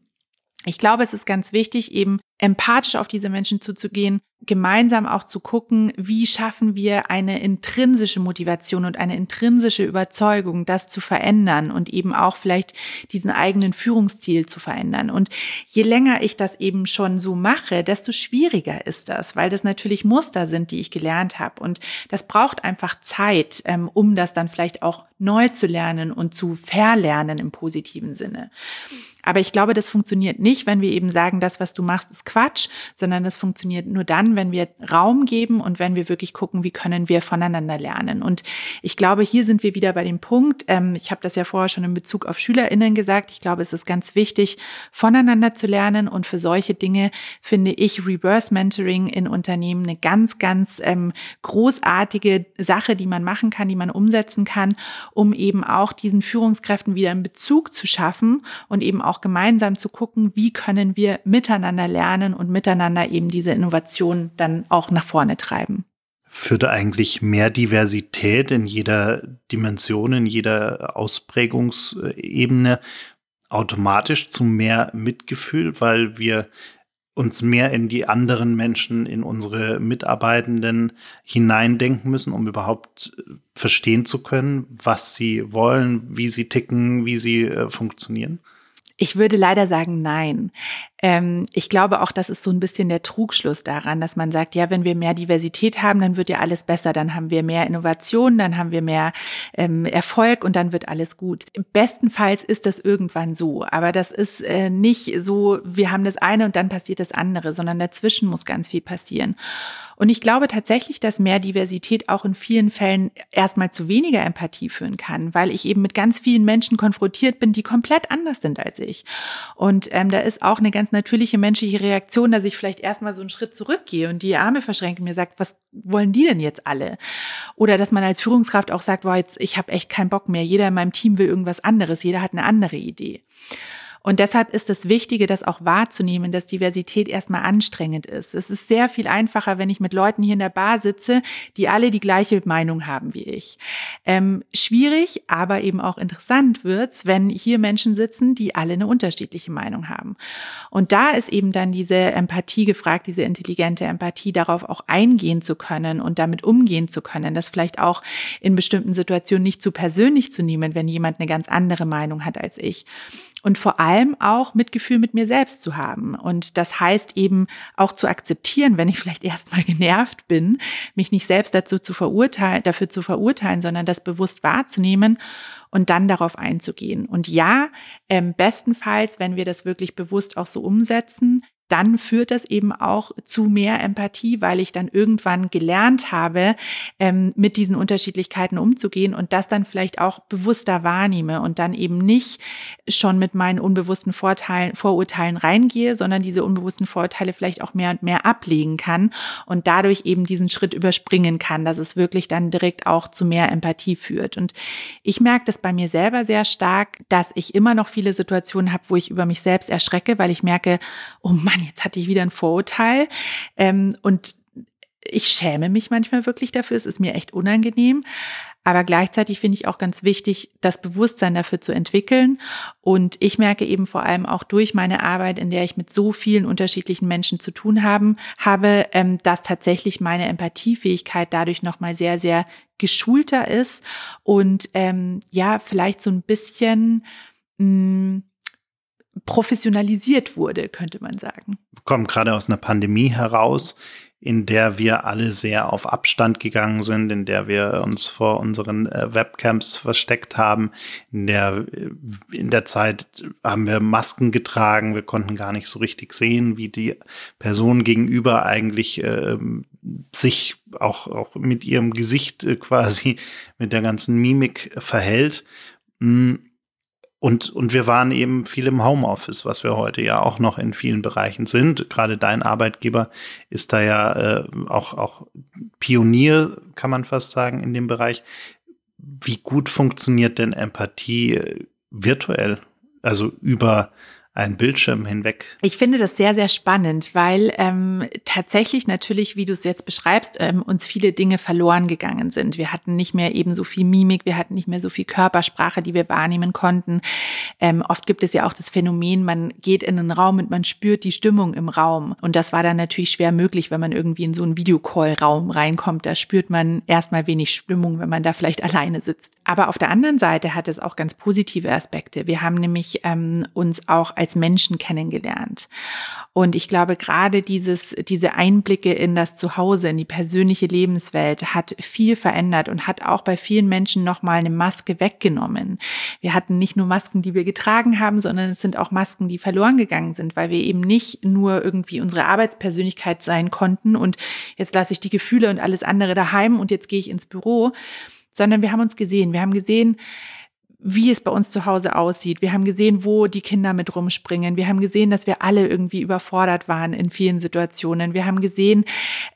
Ich glaube, es ist ganz wichtig, eben empathisch auf diese Menschen zuzugehen, gemeinsam auch zu gucken, wie schaffen wir eine intrinsische Motivation und eine intrinsische Überzeugung, das zu verändern und eben auch vielleicht diesen eigenen Führungsstil zu verändern. Und je länger ich das eben schon so mache, desto schwieriger ist das, weil das natürlich Muster sind, die ich gelernt habe. Und das braucht einfach Zeit, ähm, um das dann vielleicht auch neu zu lernen und zu verlernen im positiven Sinne. Aber ich glaube, das funktioniert nicht, wenn wir eben sagen, das, was du machst, ist Quatsch, sondern das funktioniert nur dann, wenn wir Raum geben und wenn wir wirklich gucken, wie können wir voneinander lernen. Und ich glaube, hier sind wir wieder bei dem Punkt, ähm, ich habe das ja vorher schon in Bezug auf SchülerInnen gesagt, ich glaube, es ist ganz wichtig, voneinander zu lernen. Und für solche Dinge finde ich Reverse Mentoring in Unternehmen eine ganz, ganz ähm, großartige Sache, die man machen kann, die man umsetzen kann, um eben auch diesen Führungskräften wieder einen Bezug zu schaffen und eben auch gemeinsam zu gucken, wie können wir miteinander lernen und miteinander eben diese Innovation dann auch nach vorne treiben. Führt eigentlich mehr Diversität in jeder Dimension, in jeder Ausprägungsebene automatisch zu mehr Mitgefühl, weil wir uns mehr in die anderen Menschen, in unsere Mitarbeitenden hineindenken müssen, um überhaupt verstehen zu können, was sie wollen, wie sie ticken, wie sie äh, funktionieren? Ich würde leider sagen, nein. Ähm, ich glaube auch, das ist so ein bisschen der Trugschluss daran, dass man sagt, ja, wenn wir mehr Diversität haben, dann wird ja alles besser, dann haben wir mehr Innovation, dann haben wir mehr ähm, Erfolg und dann wird alles gut. Bestenfalls ist das irgendwann so, aber das ist äh, nicht so, wir haben das eine und dann passiert das andere, sondern dazwischen muss ganz viel passieren. Und ich glaube tatsächlich, dass mehr Diversität auch in vielen Fällen erstmal zu weniger Empathie führen kann, weil ich eben mit ganz vielen Menschen konfrontiert bin, die komplett anders sind als ich. Und ähm, da ist auch eine ganz natürliche menschliche Reaktion, dass ich vielleicht erstmal so einen Schritt zurückgehe und die Arme verschränke und mir sagt, was wollen die denn jetzt alle? Oder dass man als Führungskraft auch sagt, boah, jetzt, ich habe echt keinen Bock mehr. Jeder in meinem Team will irgendwas anderes. Jeder hat eine andere Idee. Und deshalb ist das Wichtige, das auch wahrzunehmen, dass Diversität erstmal anstrengend ist. Es ist sehr viel einfacher, wenn ich mit Leuten hier in der Bar sitze, die alle die gleiche Meinung haben wie ich. Ähm, schwierig, aber eben auch interessant wird's, wenn hier Menschen sitzen, die alle eine unterschiedliche Meinung haben. Und da ist eben dann diese Empathie gefragt, diese intelligente Empathie, darauf auch eingehen zu können und damit umgehen zu können, das vielleicht auch in bestimmten Situationen nicht zu persönlich zu nehmen, wenn jemand eine ganz andere Meinung hat als ich und vor allem auch Mitgefühl mit mir selbst zu haben. Und das heißt eben auch zu akzeptieren, wenn ich vielleicht erstmal genervt bin, mich nicht selbst dazu zu verurteilen, dafür zu verurteilen, sondern das bewusst wahrzunehmen und dann darauf einzugehen. Und ja, ähm, bestenfalls, wenn wir das wirklich bewusst auch so umsetzen, dann führt das eben auch zu mehr Empathie, weil ich dann irgendwann gelernt habe, ähm, mit diesen Unterschiedlichkeiten umzugehen und das dann vielleicht auch bewusster wahrnehme und dann eben nicht schon mit meinen unbewussten Vorteilen, Vorurteilen reingehe, sondern diese unbewussten Vorurteile vielleicht auch mehr und mehr ablegen kann und dadurch eben diesen Schritt überspringen kann, dass es wirklich dann direkt auch zu mehr Empathie führt. Und ich merke das bei mir selber sehr stark, dass ich immer noch viele Situationen habe, wo ich über mich selbst erschrecke, weil ich merke, oh Mann, jetzt hatte ich wieder ein Vorurteil. Ähm, und ich schäme mich manchmal wirklich dafür. Es ist mir echt unangenehm. Aber gleichzeitig finde ich auch ganz wichtig, das Bewusstsein dafür zu entwickeln. Und ich merke eben vor allem auch durch meine Arbeit, in der ich mit so vielen unterschiedlichen Menschen zu tun haben, habe, ähm, dass tatsächlich meine Empathiefähigkeit dadurch nochmal sehr, sehr geschulter ist und ähm, ja, vielleicht so ein bisschen mh, mm, professionalisiert wurde, könnte man sagen. Wir kommen gerade aus einer Pandemie heraus, in der wir alle sehr auf Abstand gegangen sind, in der wir uns vor unseren äh, Webcams versteckt haben. In der, äh, in der Zeit haben wir Masken getragen. Wir konnten gar nicht so richtig sehen, wie die Person gegenüber eigentlich äh, sich auch, auch mit ihrem Gesicht äh, quasi, mit der ganzen Mimik verhält. Mm und, und wir waren eben viel im Homeoffice, was wir heute ja auch noch in vielen Bereichen sind. Gerade dein Arbeitgeber ist da ja äh, auch, auch Pionier, kann man fast sagen, in dem Bereich. Wie gut funktioniert denn Empathie äh, virtuell? Also über einen Bildschirm hinweg. Ich finde das sehr, sehr spannend, weil ähm, tatsächlich natürlich, wie du es jetzt beschreibst, ähm, uns viele Dinge verloren gegangen sind. Wir hatten nicht mehr eben so viel Mimik, wir hatten nicht mehr so viel Körpersprache, die wir wahrnehmen konnten. Ähm, oft gibt es ja auch das Phänomen, man geht in einen Raum und man spürt die Stimmung im Raum. Und das war dann natürlich schwer möglich, wenn man irgendwie in so einen Videocall-Raum reinkommt. Da spürt man erstmal wenig Stimmung, wenn man da vielleicht alleine sitzt. Aber auf der anderen Seite hat es auch ganz positive Aspekte. Wir haben nämlich ähm, uns auch als Menschen kennengelernt. Und ich glaube, gerade dieses, diese Einblicke in das Zuhause, in die persönliche Lebenswelt hat viel verändert und hat auch bei vielen Menschen nochmal eine Maske weggenommen. Wir hatten nicht nur Masken, die wir getragen haben, sondern es sind auch Masken, die verloren gegangen sind, weil wir eben nicht nur irgendwie unsere Arbeitspersönlichkeit sein konnten und jetzt lasse ich die Gefühle und alles andere daheim und jetzt gehe ich ins Büro, sondern wir haben uns gesehen. Wir haben gesehen, wie es bei uns zu Hause aussieht. Wir haben gesehen, wo die Kinder mit rumspringen. Wir haben gesehen, dass wir alle irgendwie überfordert waren in vielen Situationen. Wir haben gesehen,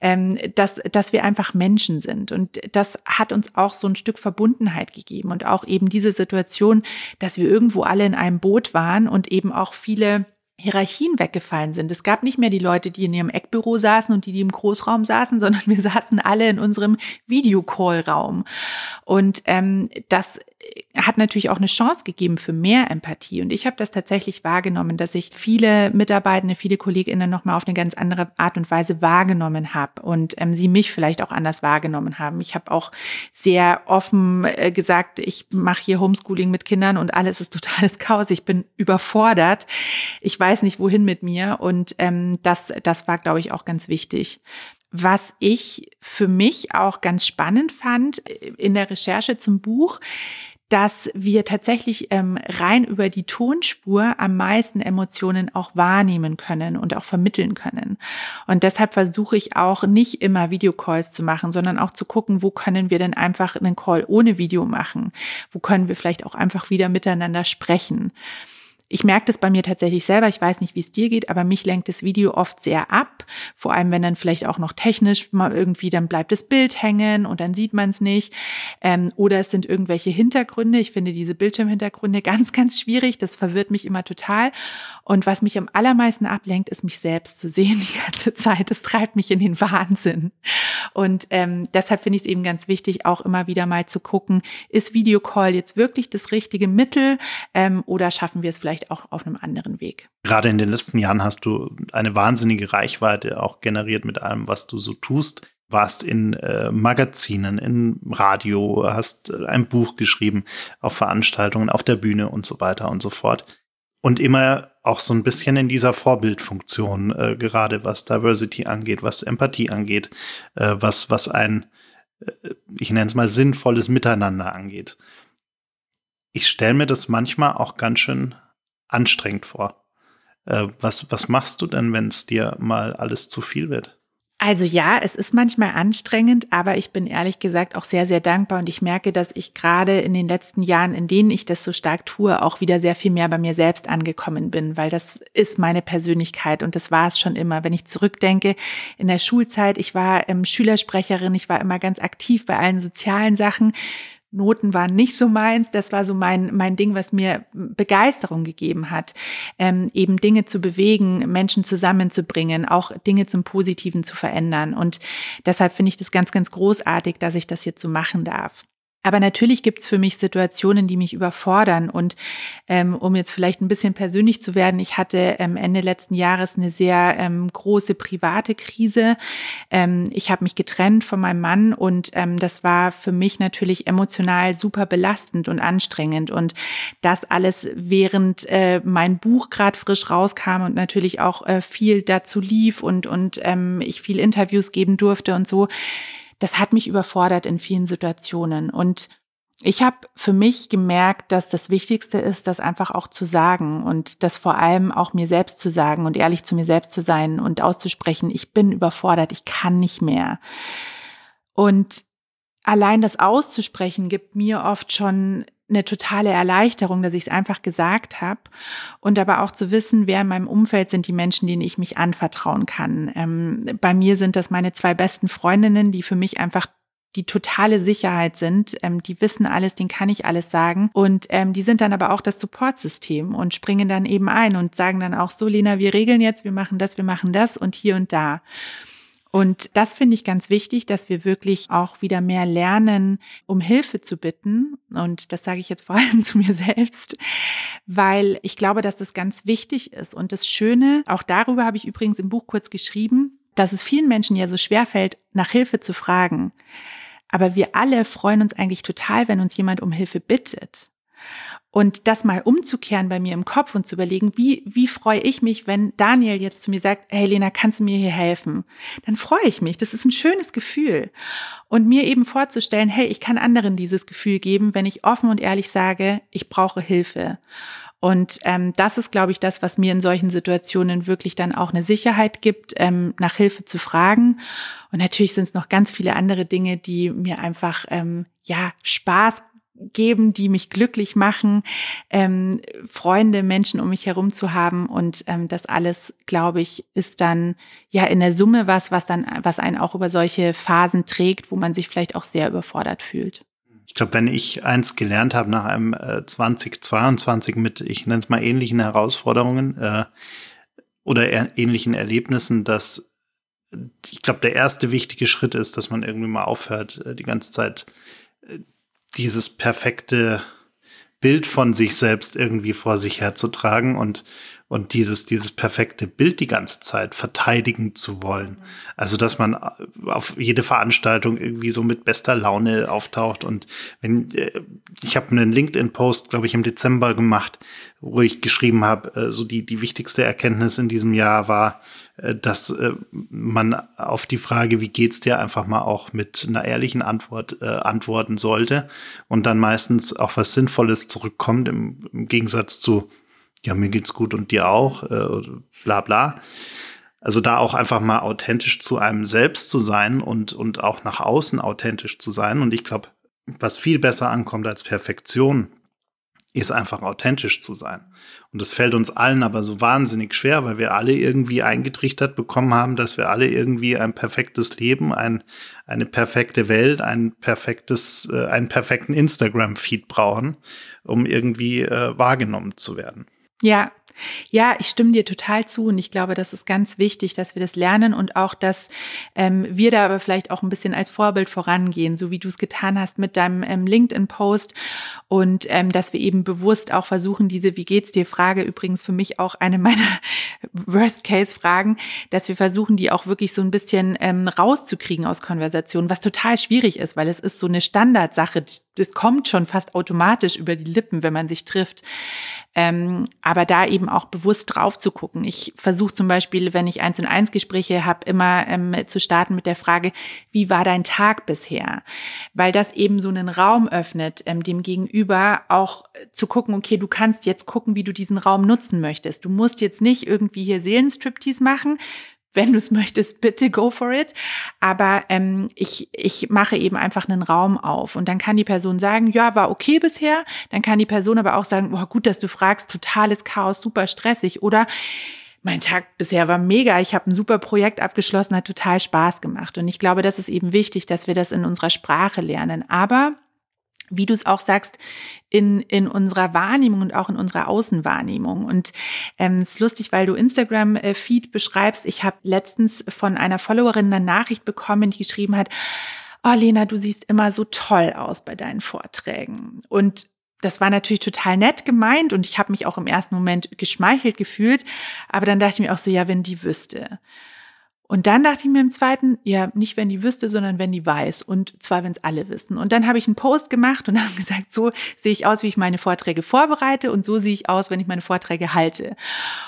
ähm, dass, dass wir einfach Menschen sind. Und das hat uns auch so ein Stück Verbundenheit gegeben und auch eben diese Situation, dass wir irgendwo alle in einem Boot waren und eben auch viele Hierarchien weggefallen sind. Es gab nicht mehr die Leute, die in ihrem Eckbüro saßen und die, die im Großraum saßen, sondern wir saßen alle in unserem Videocall-Raum. Und ähm, das hat natürlich auch eine Chance gegeben für mehr Empathie. Und ich habe das tatsächlich wahrgenommen, dass ich viele Mitarbeitende, viele KollegInnen nochmal auf eine ganz andere Art und Weise wahrgenommen habe und ähm, sie mich vielleicht auch anders wahrgenommen haben. Ich habe auch sehr offen äh, gesagt, ich mache hier Homeschooling mit Kindern und alles ist totales Chaos. Ich bin überfordert. Ich weiß nicht, wohin mit mir. Und ähm, das, das war, glaube ich, auch ganz wichtig. Was ich für mich auch ganz spannend fand äh, in der Recherche zum Buch, dass wir tatsächlich ähm, rein über die Tonspur am meisten Emotionen auch wahrnehmen können und auch vermitteln können. Und deshalb versuche ich auch nicht immer Videocalls zu machen, sondern auch zu gucken, wo können wir denn einfach einen Call ohne Video machen? Wo können wir vielleicht auch einfach wieder miteinander sprechen? Ich merke das bei mir tatsächlich selber. Ich weiß nicht, wie es dir geht, aber mich lenkt das Video oft sehr ab. Vor allem, wenn dann vielleicht auch noch technisch mal irgendwie, dann bleibt das Bild hängen und dann sieht man es nicht. Ähm, oder es sind irgendwelche Hintergründe. Ich finde diese Bildschirmhintergründe ganz, ganz schwierig. Das verwirrt mich immer total. Und was mich am allermeisten ablenkt, ist mich selbst zu sehen die ganze Zeit. Das treibt mich in den Wahnsinn. Und ähm, deshalb finde ich es eben ganz wichtig, auch immer wieder mal zu gucken, ist Videocall jetzt wirklich das richtige Mittel ähm, oder schaffen wir es vielleicht vielleicht auch auf einem anderen Weg. Gerade in den letzten Jahren hast du eine wahnsinnige Reichweite auch generiert mit allem, was du so tust. Warst in äh, Magazinen, in Radio, hast äh, ein Buch geschrieben, auf Veranstaltungen, auf der Bühne und so weiter und so fort. Und immer auch so ein bisschen in dieser Vorbildfunktion, äh, gerade was Diversity angeht, was Empathie angeht, äh, was, was ein, äh, ich nenne es mal, sinnvolles Miteinander angeht. Ich stelle mir das manchmal auch ganz schön anstrengend vor. Äh, was, was machst du denn, wenn es dir mal alles zu viel wird? Also ja, es ist manchmal anstrengend, aber ich bin ehrlich gesagt auch sehr, sehr dankbar und ich merke, dass ich gerade in den letzten Jahren, in denen ich das so stark tue, auch wieder sehr viel mehr bei mir selbst angekommen bin, weil das ist meine Persönlichkeit und das war es schon immer. Wenn ich zurückdenke, in der Schulzeit, ich war ähm, Schülersprecherin, ich war immer ganz aktiv bei allen sozialen Sachen. Noten waren nicht so meins. Das war so mein, mein Ding, was mir Begeisterung gegeben hat, ähm, eben Dinge zu bewegen, Menschen zusammenzubringen, auch Dinge zum Positiven zu verändern. Und deshalb finde ich das ganz, ganz großartig, dass ich das jetzt so machen darf. Aber natürlich gibt's für mich Situationen, die mich überfordern. Und ähm, um jetzt vielleicht ein bisschen persönlich zu werden, ich hatte ähm, Ende letzten Jahres eine sehr ähm, große private Krise. Ähm, ich habe mich getrennt von meinem Mann und ähm, das war für mich natürlich emotional super belastend und anstrengend. Und das alles, während äh, mein Buch gerade frisch rauskam und natürlich auch äh, viel dazu lief und, und ähm, ich viel Interviews geben durfte und so das hat mich überfordert in vielen Situationen. Und ich habe für mich gemerkt, dass das Wichtigste ist, das einfach auch zu sagen und das vor allem auch mir selbst zu sagen und ehrlich zu mir selbst zu sein und auszusprechen, ich bin überfordert, ich kann nicht mehr. Und allein das auszusprechen gibt mir oft schon eine totale Erleichterung, dass ich es einfach gesagt habe und aber auch zu wissen, wer in meinem Umfeld sind die Menschen, denen ich mich anvertrauen kann. Ähm, bei mir sind das meine zwei besten Freundinnen, die für mich einfach die totale Sicherheit sind. Ähm, die wissen alles, denen kann ich alles sagen. Und ähm, die sind dann aber auch das Supportsystem und springen dann eben ein und sagen dann auch so, Lena, wir regeln jetzt, wir machen das, wir machen das und hier und da. Und das finde ich ganz wichtig, dass wir wirklich auch wieder mehr lernen, um Hilfe zu bitten. Und das sage ich jetzt vor allem zu mir selbst, weil ich glaube, dass das ganz wichtig ist. Und das Schöne, auch darüber habe ich übrigens im Buch kurz geschrieben, dass es vielen Menschen ja so schwer fällt, nach Hilfe zu fragen. Aber wir alle freuen uns eigentlich total, wenn uns jemand um Hilfe bittet. Und das mal umzukehren bei mir im Kopf und zu überlegen, wie, wie freue ich mich, wenn Daniel jetzt zu mir sagt, hey Lena, kannst du mir hier helfen? Dann freue ich mich. Das ist ein schönes Gefühl. Und mir eben vorzustellen, hey, ich kann anderen dieses Gefühl geben, wenn ich offen und ehrlich sage, ich brauche Hilfe. Und ähm, das ist, glaube ich, das, was mir in solchen Situationen wirklich dann auch eine Sicherheit gibt, ähm, nach Hilfe zu fragen. Und natürlich sind es noch ganz viele andere Dinge, die mir einfach ähm, ja Spaß geben, die mich glücklich machen, ähm, Freunde, Menschen um mich herum zu haben und ähm, das alles, glaube ich, ist dann ja in der Summe was, was dann, was einen auch über solche Phasen trägt, wo man sich vielleicht auch sehr überfordert fühlt. Ich glaube, wenn ich eins gelernt habe nach einem äh, 2022 mit, ich nenne es mal ähnlichen Herausforderungen äh, oder ähnlichen Erlebnissen, dass ich glaube, der erste wichtige Schritt ist, dass man irgendwie mal aufhört, äh, die ganze Zeit äh, dieses perfekte Bild von sich selbst irgendwie vor sich herzutragen und, und dieses, dieses perfekte Bild die ganze Zeit verteidigen zu wollen. Also, dass man auf jede Veranstaltung irgendwie so mit bester Laune auftaucht. Und wenn, äh, ich habe einen LinkedIn-Post, glaube ich, im Dezember gemacht, wo ich geschrieben habe, äh, so die, die wichtigste Erkenntnis in diesem Jahr war, äh, dass äh, man auf die Frage, wie geht's dir, einfach mal auch mit einer ehrlichen Antwort äh, antworten sollte und dann meistens auch was Sinnvolles zurückkommt, im, im Gegensatz zu, ja, mir geht's gut und dir auch, äh, bla bla. Also da auch einfach mal authentisch zu einem selbst zu sein und, und auch nach außen authentisch zu sein. Und ich glaube, was viel besser ankommt als Perfektion, ist einfach authentisch zu sein. Und das fällt uns allen aber so wahnsinnig schwer, weil wir alle irgendwie eingetrichtert bekommen haben, dass wir alle irgendwie ein perfektes Leben, ein, eine perfekte Welt, ein perfektes, äh, einen perfekten Instagram-Feed brauchen, um irgendwie äh, wahrgenommen zu werden. Ja, ja, ich stimme dir total zu und ich glaube, das ist ganz wichtig, dass wir das lernen und auch, dass ähm, wir da aber vielleicht auch ein bisschen als Vorbild vorangehen, so wie du es getan hast mit deinem ähm, LinkedIn-Post und ähm, dass wir eben bewusst auch versuchen, diese Wie geht's dir Frage übrigens für mich auch eine meiner Worst-Case-Fragen, dass wir versuchen, die auch wirklich so ein bisschen ähm, rauszukriegen aus Konversationen, was total schwierig ist, weil es ist so eine Standardsache, das kommt schon fast automatisch über die Lippen, wenn man sich trifft. Ähm, aber da eben auch bewusst drauf zu gucken. Ich versuche zum Beispiel, wenn ich eins und eins Gespräche habe, immer ähm, zu starten mit der Frage, wie war dein Tag bisher? Weil das eben so einen Raum öffnet, ähm, dem Gegenüber auch zu gucken, okay, du kannst jetzt gucken, wie du diesen Raum nutzen möchtest. Du musst jetzt nicht irgendwie hier Seelenstriptease machen, wenn du es möchtest, bitte go for it. Aber ähm, ich, ich mache eben einfach einen Raum auf. Und dann kann die Person sagen, ja, war okay bisher. Dann kann die Person aber auch sagen, boah, gut, dass du fragst, totales Chaos, super stressig. Oder mein Tag bisher war mega, ich habe ein super Projekt abgeschlossen, hat total Spaß gemacht. Und ich glaube, das ist eben wichtig, dass wir das in unserer Sprache lernen. Aber wie du es auch sagst, in, in unserer Wahrnehmung und auch in unserer Außenwahrnehmung. Und ähm, es ist lustig, weil du Instagram-Feed beschreibst. Ich habe letztens von einer Followerin eine Nachricht bekommen, die geschrieben hat, oh Lena, du siehst immer so toll aus bei deinen Vorträgen. Und das war natürlich total nett gemeint und ich habe mich auch im ersten Moment geschmeichelt gefühlt. Aber dann dachte ich mir auch so, ja, wenn die wüsste. Und dann dachte ich mir im zweiten, ja, nicht wenn die wüsste, sondern wenn die weiß. Und zwar, wenn es alle wissen. Und dann habe ich einen Post gemacht und habe gesagt, so sehe ich aus, wie ich meine Vorträge vorbereite und so sehe ich aus, wenn ich meine Vorträge halte.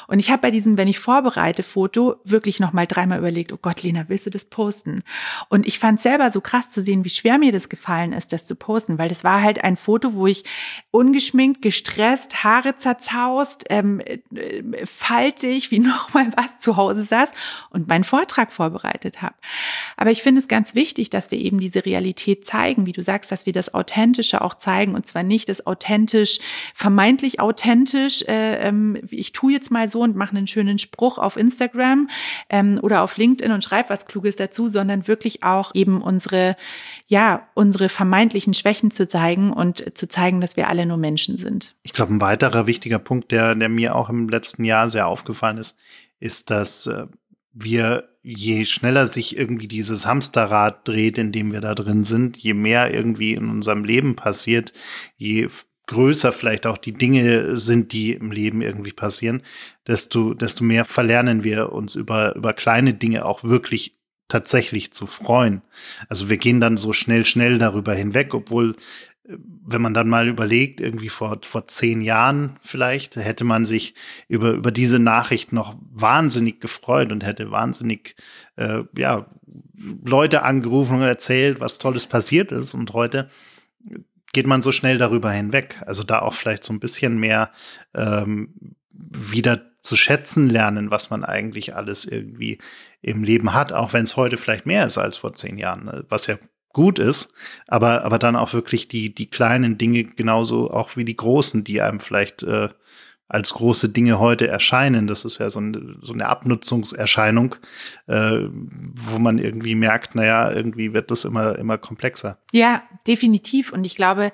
Und ich habe bei diesem, wenn ich vorbereite, Foto wirklich nochmal dreimal überlegt, oh Gott, Lena, willst du das posten? Und ich fand selber so krass zu sehen, wie schwer mir das gefallen ist, das zu posten, weil das war halt ein Foto, wo ich ungeschminkt, gestresst, Haare zerzaust, ähm, äh, faltig, wie nochmal was zu Hause saß und mein Vortrag Vortrag vorbereitet habe. Aber ich finde es ganz wichtig, dass wir eben diese Realität zeigen, wie du sagst, dass wir das Authentische auch zeigen und zwar nicht das authentisch, vermeintlich authentisch, äh, ähm, ich tue jetzt mal so und mache einen schönen Spruch auf Instagram ähm, oder auf LinkedIn und schreibe was Kluges dazu, sondern wirklich auch eben unsere, ja, unsere vermeintlichen Schwächen zu zeigen und zu zeigen, dass wir alle nur Menschen sind. Ich glaube, ein weiterer wichtiger Punkt, der, der mir auch im letzten Jahr sehr aufgefallen ist, ist, dass äh, wir je schneller sich irgendwie dieses Hamsterrad dreht, in dem wir da drin sind, je mehr irgendwie in unserem Leben passiert, je größer vielleicht auch die Dinge sind, die im Leben irgendwie passieren, desto, desto mehr verlernen wir uns über, über kleine Dinge auch wirklich tatsächlich zu freuen. Also wir gehen dann so schnell, schnell darüber hinweg, obwohl wenn man dann mal überlegt, irgendwie vor, vor zehn Jahren vielleicht, hätte man sich über, über diese Nachricht noch wahnsinnig gefreut und hätte wahnsinnig, äh, ja, Leute angerufen und erzählt, was Tolles passiert ist. Und heute geht man so schnell darüber hinweg. Also da auch vielleicht so ein bisschen mehr ähm, wieder zu schätzen lernen, was man eigentlich alles irgendwie im Leben hat, auch wenn es heute vielleicht mehr ist als vor zehn Jahren, ne? was ja gut ist, aber, aber dann auch wirklich die, die kleinen Dinge genauso auch wie die großen, die einem vielleicht äh, als große Dinge heute erscheinen. Das ist ja so eine, so eine Abnutzungserscheinung, äh, wo man irgendwie merkt, naja, irgendwie wird das immer, immer komplexer. Ja, definitiv. Und ich glaube,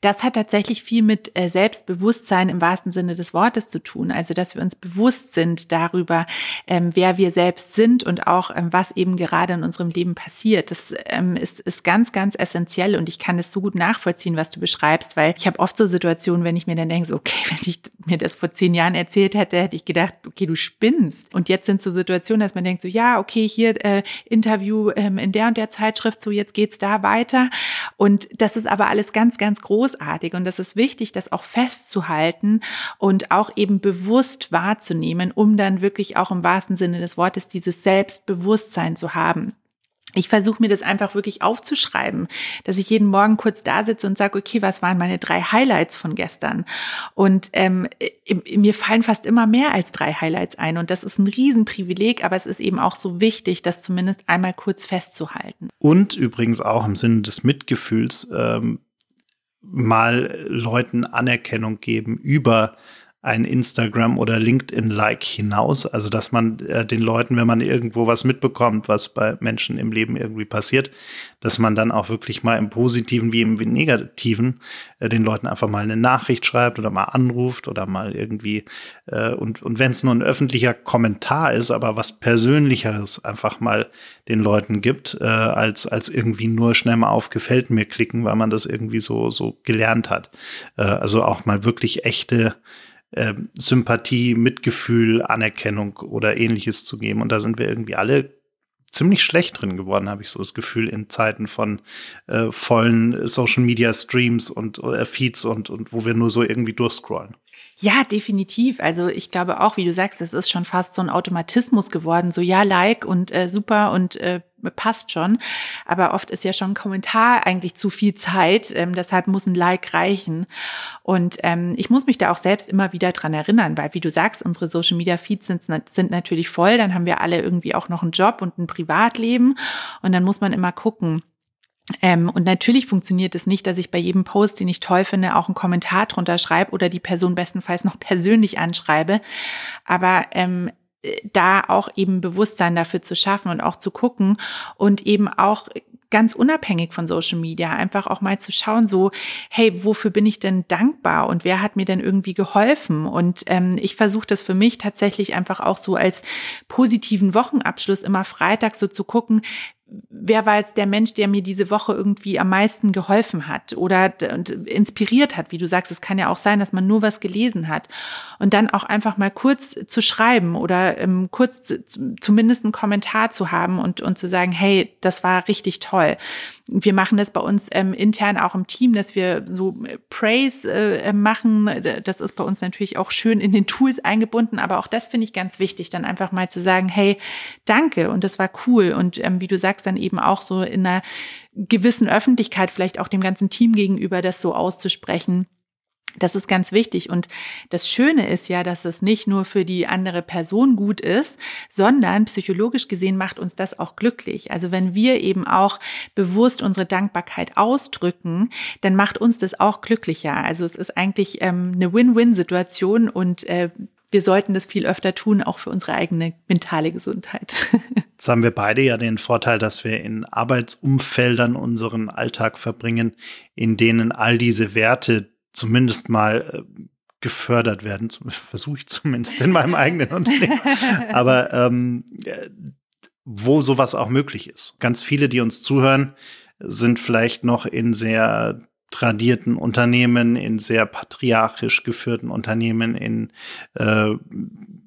das hat tatsächlich viel mit äh, Selbstbewusstsein im wahrsten Sinne des Wortes zu tun. Also, dass wir uns bewusst sind darüber, ähm, wer wir selbst sind und auch, ähm, was eben gerade in unserem Leben passiert. Das ähm, ist, ist ganz, ganz essentiell und ich kann es so gut nachvollziehen, was du beschreibst, weil ich habe oft so Situationen, wenn ich mir dann denke, so, okay, wenn ich mir das vor zehn Jahren erzählt hätte, hätte ich gedacht, okay, du spinnst. Und jetzt sind so Situationen, dass man denkt, so, ja, okay, hier äh, Interview ähm, in der und der Zeitschrift, so jetzt geht's da weiter. Und das ist aber alles ganz, ganz großartig. Und das ist wichtig, das auch festzuhalten und auch eben bewusst wahrzunehmen, um dann wirklich auch im wahrsten Sinne des Wortes dieses Selbstbewusstsein zu haben. Ich versuche mir das einfach wirklich aufzuschreiben, dass ich jeden Morgen kurz da sitze und sage, okay, was waren meine drei Highlights von gestern? Und ähm, mir fallen fast immer mehr als drei Highlights ein. Und das ist ein Riesenprivileg, aber es ist eben auch so wichtig, das zumindest einmal kurz festzuhalten. Und übrigens auch im Sinne des Mitgefühls ähm, mal Leuten Anerkennung geben über ein Instagram oder LinkedIn-Like hinaus. Also, dass man äh, den Leuten, wenn man irgendwo was mitbekommt, was bei Menschen im Leben irgendwie passiert, dass man dann auch wirklich mal im Positiven wie im Negativen äh, den Leuten einfach mal eine Nachricht schreibt oder mal anruft oder mal irgendwie äh, und, und wenn es nur ein öffentlicher Kommentar ist, aber was Persönlicheres einfach mal den Leuten gibt, äh, als, als irgendwie nur schnell mal auf Gefällt mir klicken, weil man das irgendwie so, so gelernt hat. Äh, also auch mal wirklich echte äh, Sympathie, Mitgefühl, Anerkennung oder ähnliches zu geben. Und da sind wir irgendwie alle ziemlich schlecht drin geworden, habe ich so das Gefühl, in Zeiten von äh, vollen Social Media Streams und äh, Feeds und, und wo wir nur so irgendwie durchscrollen. Ja, definitiv. Also ich glaube auch, wie du sagst, das ist schon fast so ein Automatismus geworden. So ja, like und äh, super und äh, passt schon. Aber oft ist ja schon ein Kommentar eigentlich zu viel Zeit. Ähm, deshalb muss ein Like reichen. Und ähm, ich muss mich da auch selbst immer wieder dran erinnern, weil wie du sagst, unsere Social Media Feeds sind, sind natürlich voll. Dann haben wir alle irgendwie auch noch einen Job und ein Privatleben. Und dann muss man immer gucken, ähm, und natürlich funktioniert es nicht, dass ich bei jedem Post, den ich toll finde, auch einen Kommentar drunter schreibe oder die Person bestenfalls noch persönlich anschreibe. Aber ähm, da auch eben Bewusstsein dafür zu schaffen und auch zu gucken und eben auch ganz unabhängig von Social Media, einfach auch mal zu schauen, so, hey, wofür bin ich denn dankbar und wer hat mir denn irgendwie geholfen? Und ähm, ich versuche das für mich tatsächlich einfach auch so als positiven Wochenabschluss immer Freitag so zu gucken, wer war jetzt der Mensch, der mir diese Woche irgendwie am meisten geholfen hat oder inspiriert hat, wie du sagst. Es kann ja auch sein, dass man nur was gelesen hat. Und dann auch einfach mal kurz zu schreiben oder ähm, kurz zumindest einen Kommentar zu haben und, und zu sagen, hey, das war richtig toll. Wir machen das bei uns ähm, intern auch im Team, dass wir so Praise äh, machen. Das ist bei uns natürlich auch schön in den Tools eingebunden, aber auch das finde ich ganz wichtig, dann einfach mal zu sagen, hey, danke und das war cool. Und ähm, wie du sagst, dann eben auch so in einer gewissen Öffentlichkeit, vielleicht auch dem ganzen Team gegenüber, das so auszusprechen das ist ganz wichtig. Und das Schöne ist ja, dass es nicht nur für die andere Person gut ist, sondern psychologisch gesehen macht uns das auch glücklich. Also wenn wir eben auch bewusst unsere Dankbarkeit ausdrücken, dann macht uns das auch glücklicher. Also es ist eigentlich ähm, eine Win-Win-Situation und äh, wir sollten das viel öfter tun, auch für unsere eigene mentale Gesundheit. Jetzt haben wir beide ja den Vorteil, dass wir in Arbeitsumfeldern unseren Alltag verbringen, in denen all diese Werte zumindest mal äh, gefördert werden. Versuche ich zumindest in meinem eigenen Unternehmen. Aber ähm, äh, wo sowas auch möglich ist. Ganz viele, die uns zuhören, sind vielleicht noch in sehr tradierten Unternehmen, in sehr patriarchisch geführten Unternehmen, in äh,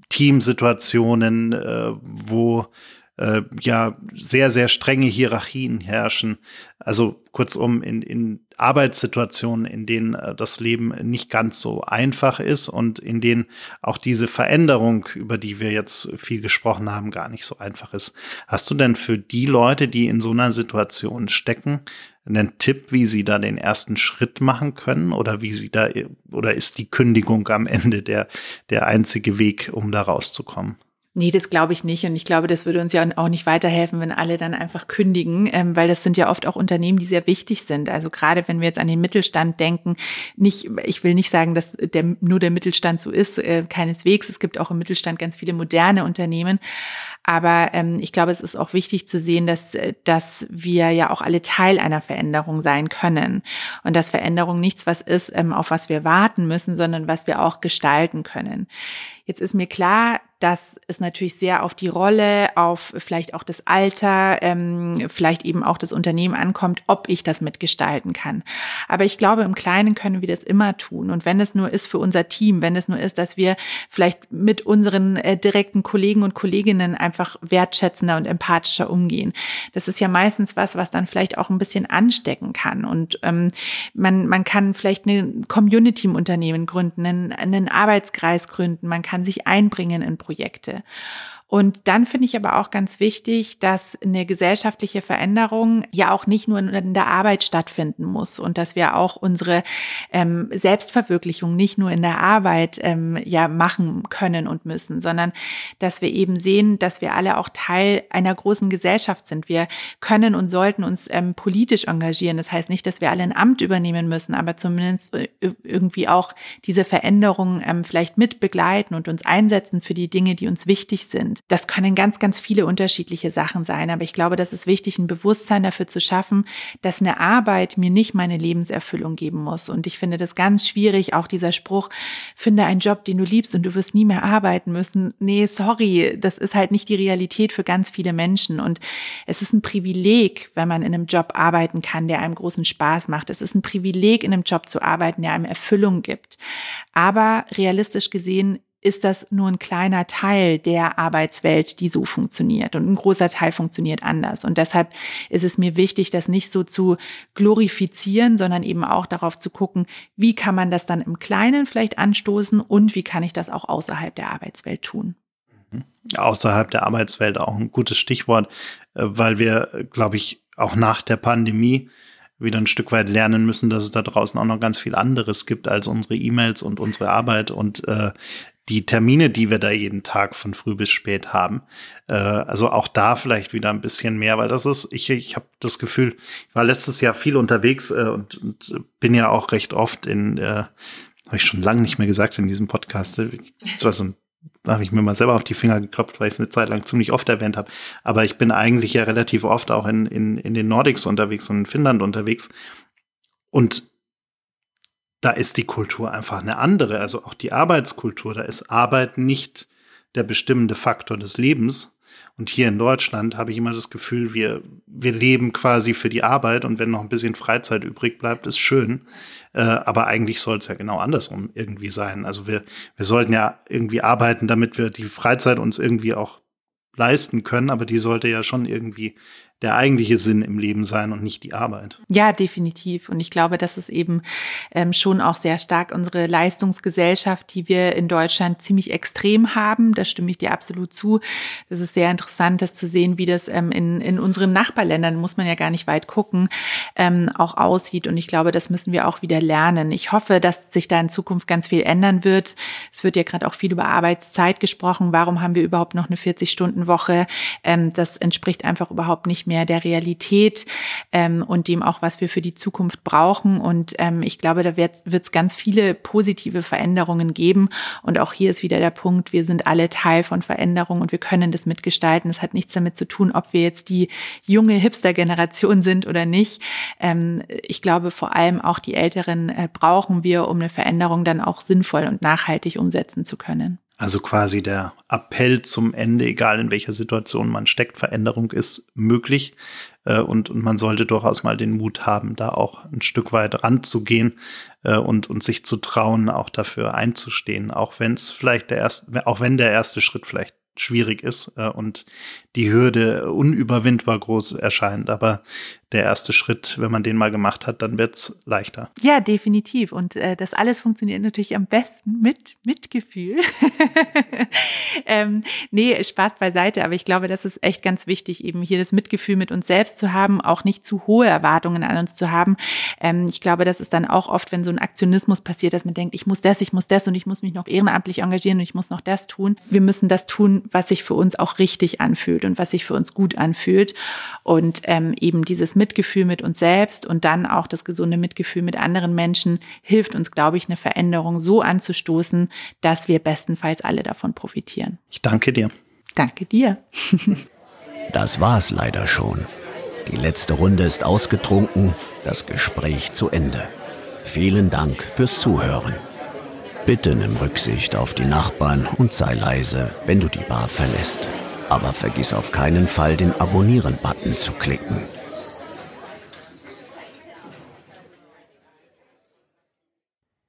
Teamsituationen, äh, wo äh, ja sehr, sehr strenge Hierarchien herrschen. Also kurzum, in, in Arbeitssituationen, in denen äh, das Leben nicht ganz so einfach ist und in denen auch diese Veränderung, über die wir jetzt viel gesprochen haben, gar nicht so einfach ist. Hast du denn für die Leute, die in so einer Situation stecken, einen Tipp, wie sie da den ersten Schritt machen können oder wie sie da oder ist die Kündigung am Ende der der einzige Weg, um da rauszukommen? Nee, das glaube ich nicht. Und ich glaube, das würde uns ja auch nicht weiterhelfen, wenn alle dann einfach kündigen, ähm, weil das sind ja oft auch Unternehmen, die sehr wichtig sind. Also gerade wenn wir jetzt an den Mittelstand denken, nicht, ich will nicht sagen, dass der, nur der Mittelstand so ist, äh, keineswegs. Es gibt auch im Mittelstand ganz viele moderne Unternehmen. Aber ähm, ich glaube, es ist auch wichtig zu sehen, dass, dass wir ja auch alle Teil einer Veränderung sein können. Und dass Veränderung nichts was ist, ähm, auf was wir warten müssen, sondern was wir auch gestalten können. Jetzt ist mir klar, dass es natürlich sehr auf die Rolle, auf vielleicht auch das Alter, ähm, vielleicht eben auch das Unternehmen ankommt, ob ich das mitgestalten kann. Aber ich glaube, im Kleinen können wir das immer tun. Und wenn es nur ist für unser Team, wenn es nur ist, dass wir vielleicht mit unseren äh, direkten Kollegen und Kolleginnen einfach wertschätzender und empathischer umgehen. Das ist ja meistens was, was dann vielleicht auch ein bisschen anstecken kann. Und ähm, man, man kann vielleicht eine Community im Unternehmen gründen, einen, einen Arbeitskreis gründen, man kann sich einbringen in Projekte. Projekte. Und dann finde ich aber auch ganz wichtig, dass eine gesellschaftliche Veränderung ja auch nicht nur in der Arbeit stattfinden muss und dass wir auch unsere ähm, Selbstverwirklichung nicht nur in der Arbeit ähm, ja machen können und müssen, sondern dass wir eben sehen, dass wir alle auch Teil einer großen Gesellschaft sind. Wir können und sollten uns ähm, politisch engagieren. Das heißt nicht, dass wir alle ein Amt übernehmen müssen, aber zumindest äh, irgendwie auch diese Veränderung ähm, vielleicht mit begleiten und uns einsetzen für die Dinge, die uns wichtig sind. Das können ganz, ganz viele unterschiedliche Sachen sein. Aber ich glaube, das ist wichtig, ein Bewusstsein dafür zu schaffen, dass eine Arbeit mir nicht meine Lebenserfüllung geben muss. Und ich finde das ganz schwierig, auch dieser Spruch, finde einen Job, den du liebst und du wirst nie mehr arbeiten müssen. Nee, sorry, das ist halt nicht die Realität für ganz viele Menschen. Und es ist ein Privileg, wenn man in einem Job arbeiten kann, der einem großen Spaß macht. Es ist ein Privileg, in einem Job zu arbeiten, der einem Erfüllung gibt. Aber realistisch gesehen ist das nur ein kleiner Teil der Arbeitswelt, die so funktioniert. Und ein großer Teil funktioniert anders. Und deshalb ist es mir wichtig, das nicht so zu glorifizieren, sondern eben auch darauf zu gucken, wie kann man das dann im Kleinen vielleicht anstoßen und wie kann ich das auch außerhalb der Arbeitswelt tun. Mhm. Außerhalb der Arbeitswelt auch ein gutes Stichwort, äh, weil wir, glaube ich, auch nach der Pandemie wieder ein Stück weit lernen müssen, dass es da draußen auch noch ganz viel anderes gibt als unsere E-Mails und unsere Arbeit und äh, die Termine, die wir da jeden Tag von früh bis spät haben. Äh, also auch da vielleicht wieder ein bisschen mehr, weil das ist, ich, ich habe das Gefühl, ich war letztes Jahr viel unterwegs äh, und, und bin ja auch recht oft in, äh, habe ich schon lange nicht mehr gesagt in diesem Podcast. Das war so ein habe ich mir mal selber auf die Finger geklopft, weil ich es eine Zeit lang ziemlich oft erwähnt habe. Aber ich bin eigentlich ja relativ oft auch in, in, in den Nordics unterwegs und in Finnland unterwegs. Und da ist die Kultur einfach eine andere. Also auch die Arbeitskultur. Da ist Arbeit nicht der bestimmende Faktor des Lebens. Und hier in Deutschland habe ich immer das Gefühl, wir, wir leben quasi für die Arbeit und wenn noch ein bisschen Freizeit übrig bleibt, ist schön. Äh, aber eigentlich soll es ja genau andersrum irgendwie sein. Also wir, wir sollten ja irgendwie arbeiten, damit wir die Freizeit uns irgendwie auch leisten können, aber die sollte ja schon irgendwie der eigentliche Sinn im Leben sein und nicht die Arbeit. Ja, definitiv. Und ich glaube, das ist eben ähm, schon auch sehr stark unsere Leistungsgesellschaft, die wir in Deutschland ziemlich extrem haben. Da stimme ich dir absolut zu. Das ist sehr interessant, das zu sehen, wie das ähm, in, in unseren Nachbarländern, muss man ja gar nicht weit gucken, ähm, auch aussieht. Und ich glaube, das müssen wir auch wieder lernen. Ich hoffe, dass sich da in Zukunft ganz viel ändern wird. Es wird ja gerade auch viel über Arbeitszeit gesprochen. Warum haben wir überhaupt noch eine 40-Stunden-Woche? Ähm, das entspricht einfach überhaupt nicht mehr der Realität ähm, und dem auch, was wir für die Zukunft brauchen. Und ähm, ich glaube, da wird es ganz viele positive Veränderungen geben. Und auch hier ist wieder der Punkt, wir sind alle Teil von Veränderungen und wir können das mitgestalten. Es hat nichts damit zu tun, ob wir jetzt die junge Hipster-Generation sind oder nicht. Ähm, ich glaube, vor allem auch die Älteren äh, brauchen wir, um eine Veränderung dann auch sinnvoll und nachhaltig umsetzen zu können. Also quasi der Appell zum Ende, egal in welcher Situation man steckt, Veränderung ist möglich. Äh, und, und man sollte durchaus mal den Mut haben, da auch ein Stück weit ranzugehen äh, und, und sich zu trauen, auch dafür einzustehen, auch wenn es vielleicht der erste, auch wenn der erste Schritt vielleicht schwierig ist äh, und die Hürde unüberwindbar groß erscheint. Aber der erste Schritt, wenn man den mal gemacht hat, dann wird's leichter. Ja, definitiv. Und äh, das alles funktioniert natürlich am besten mit Mitgefühl. ähm, nee, Spaß beiseite, aber ich glaube, das ist echt ganz wichtig, eben hier das Mitgefühl mit uns selbst zu haben, auch nicht zu hohe Erwartungen an uns zu haben. Ähm, ich glaube, das ist dann auch oft, wenn so ein Aktionismus passiert, dass man denkt, ich muss das, ich muss das und ich muss mich noch ehrenamtlich engagieren und ich muss noch das tun. Wir müssen das tun, was sich für uns auch richtig anfühlt und was sich für uns gut anfühlt. Und ähm, eben dieses Mitgefühl mit uns selbst und dann auch das gesunde Mitgefühl mit anderen Menschen hilft uns, glaube ich, eine Veränderung so anzustoßen, dass wir bestenfalls alle davon profitieren. Ich danke dir. Danke dir. das war's leider schon. Die letzte Runde ist ausgetrunken, das Gespräch zu Ende. Vielen Dank fürs Zuhören. Bitte nimm Rücksicht auf die Nachbarn und sei leise, wenn du die Bar verlässt. Aber vergiss auf keinen Fall, den Abonnieren-Button zu klicken.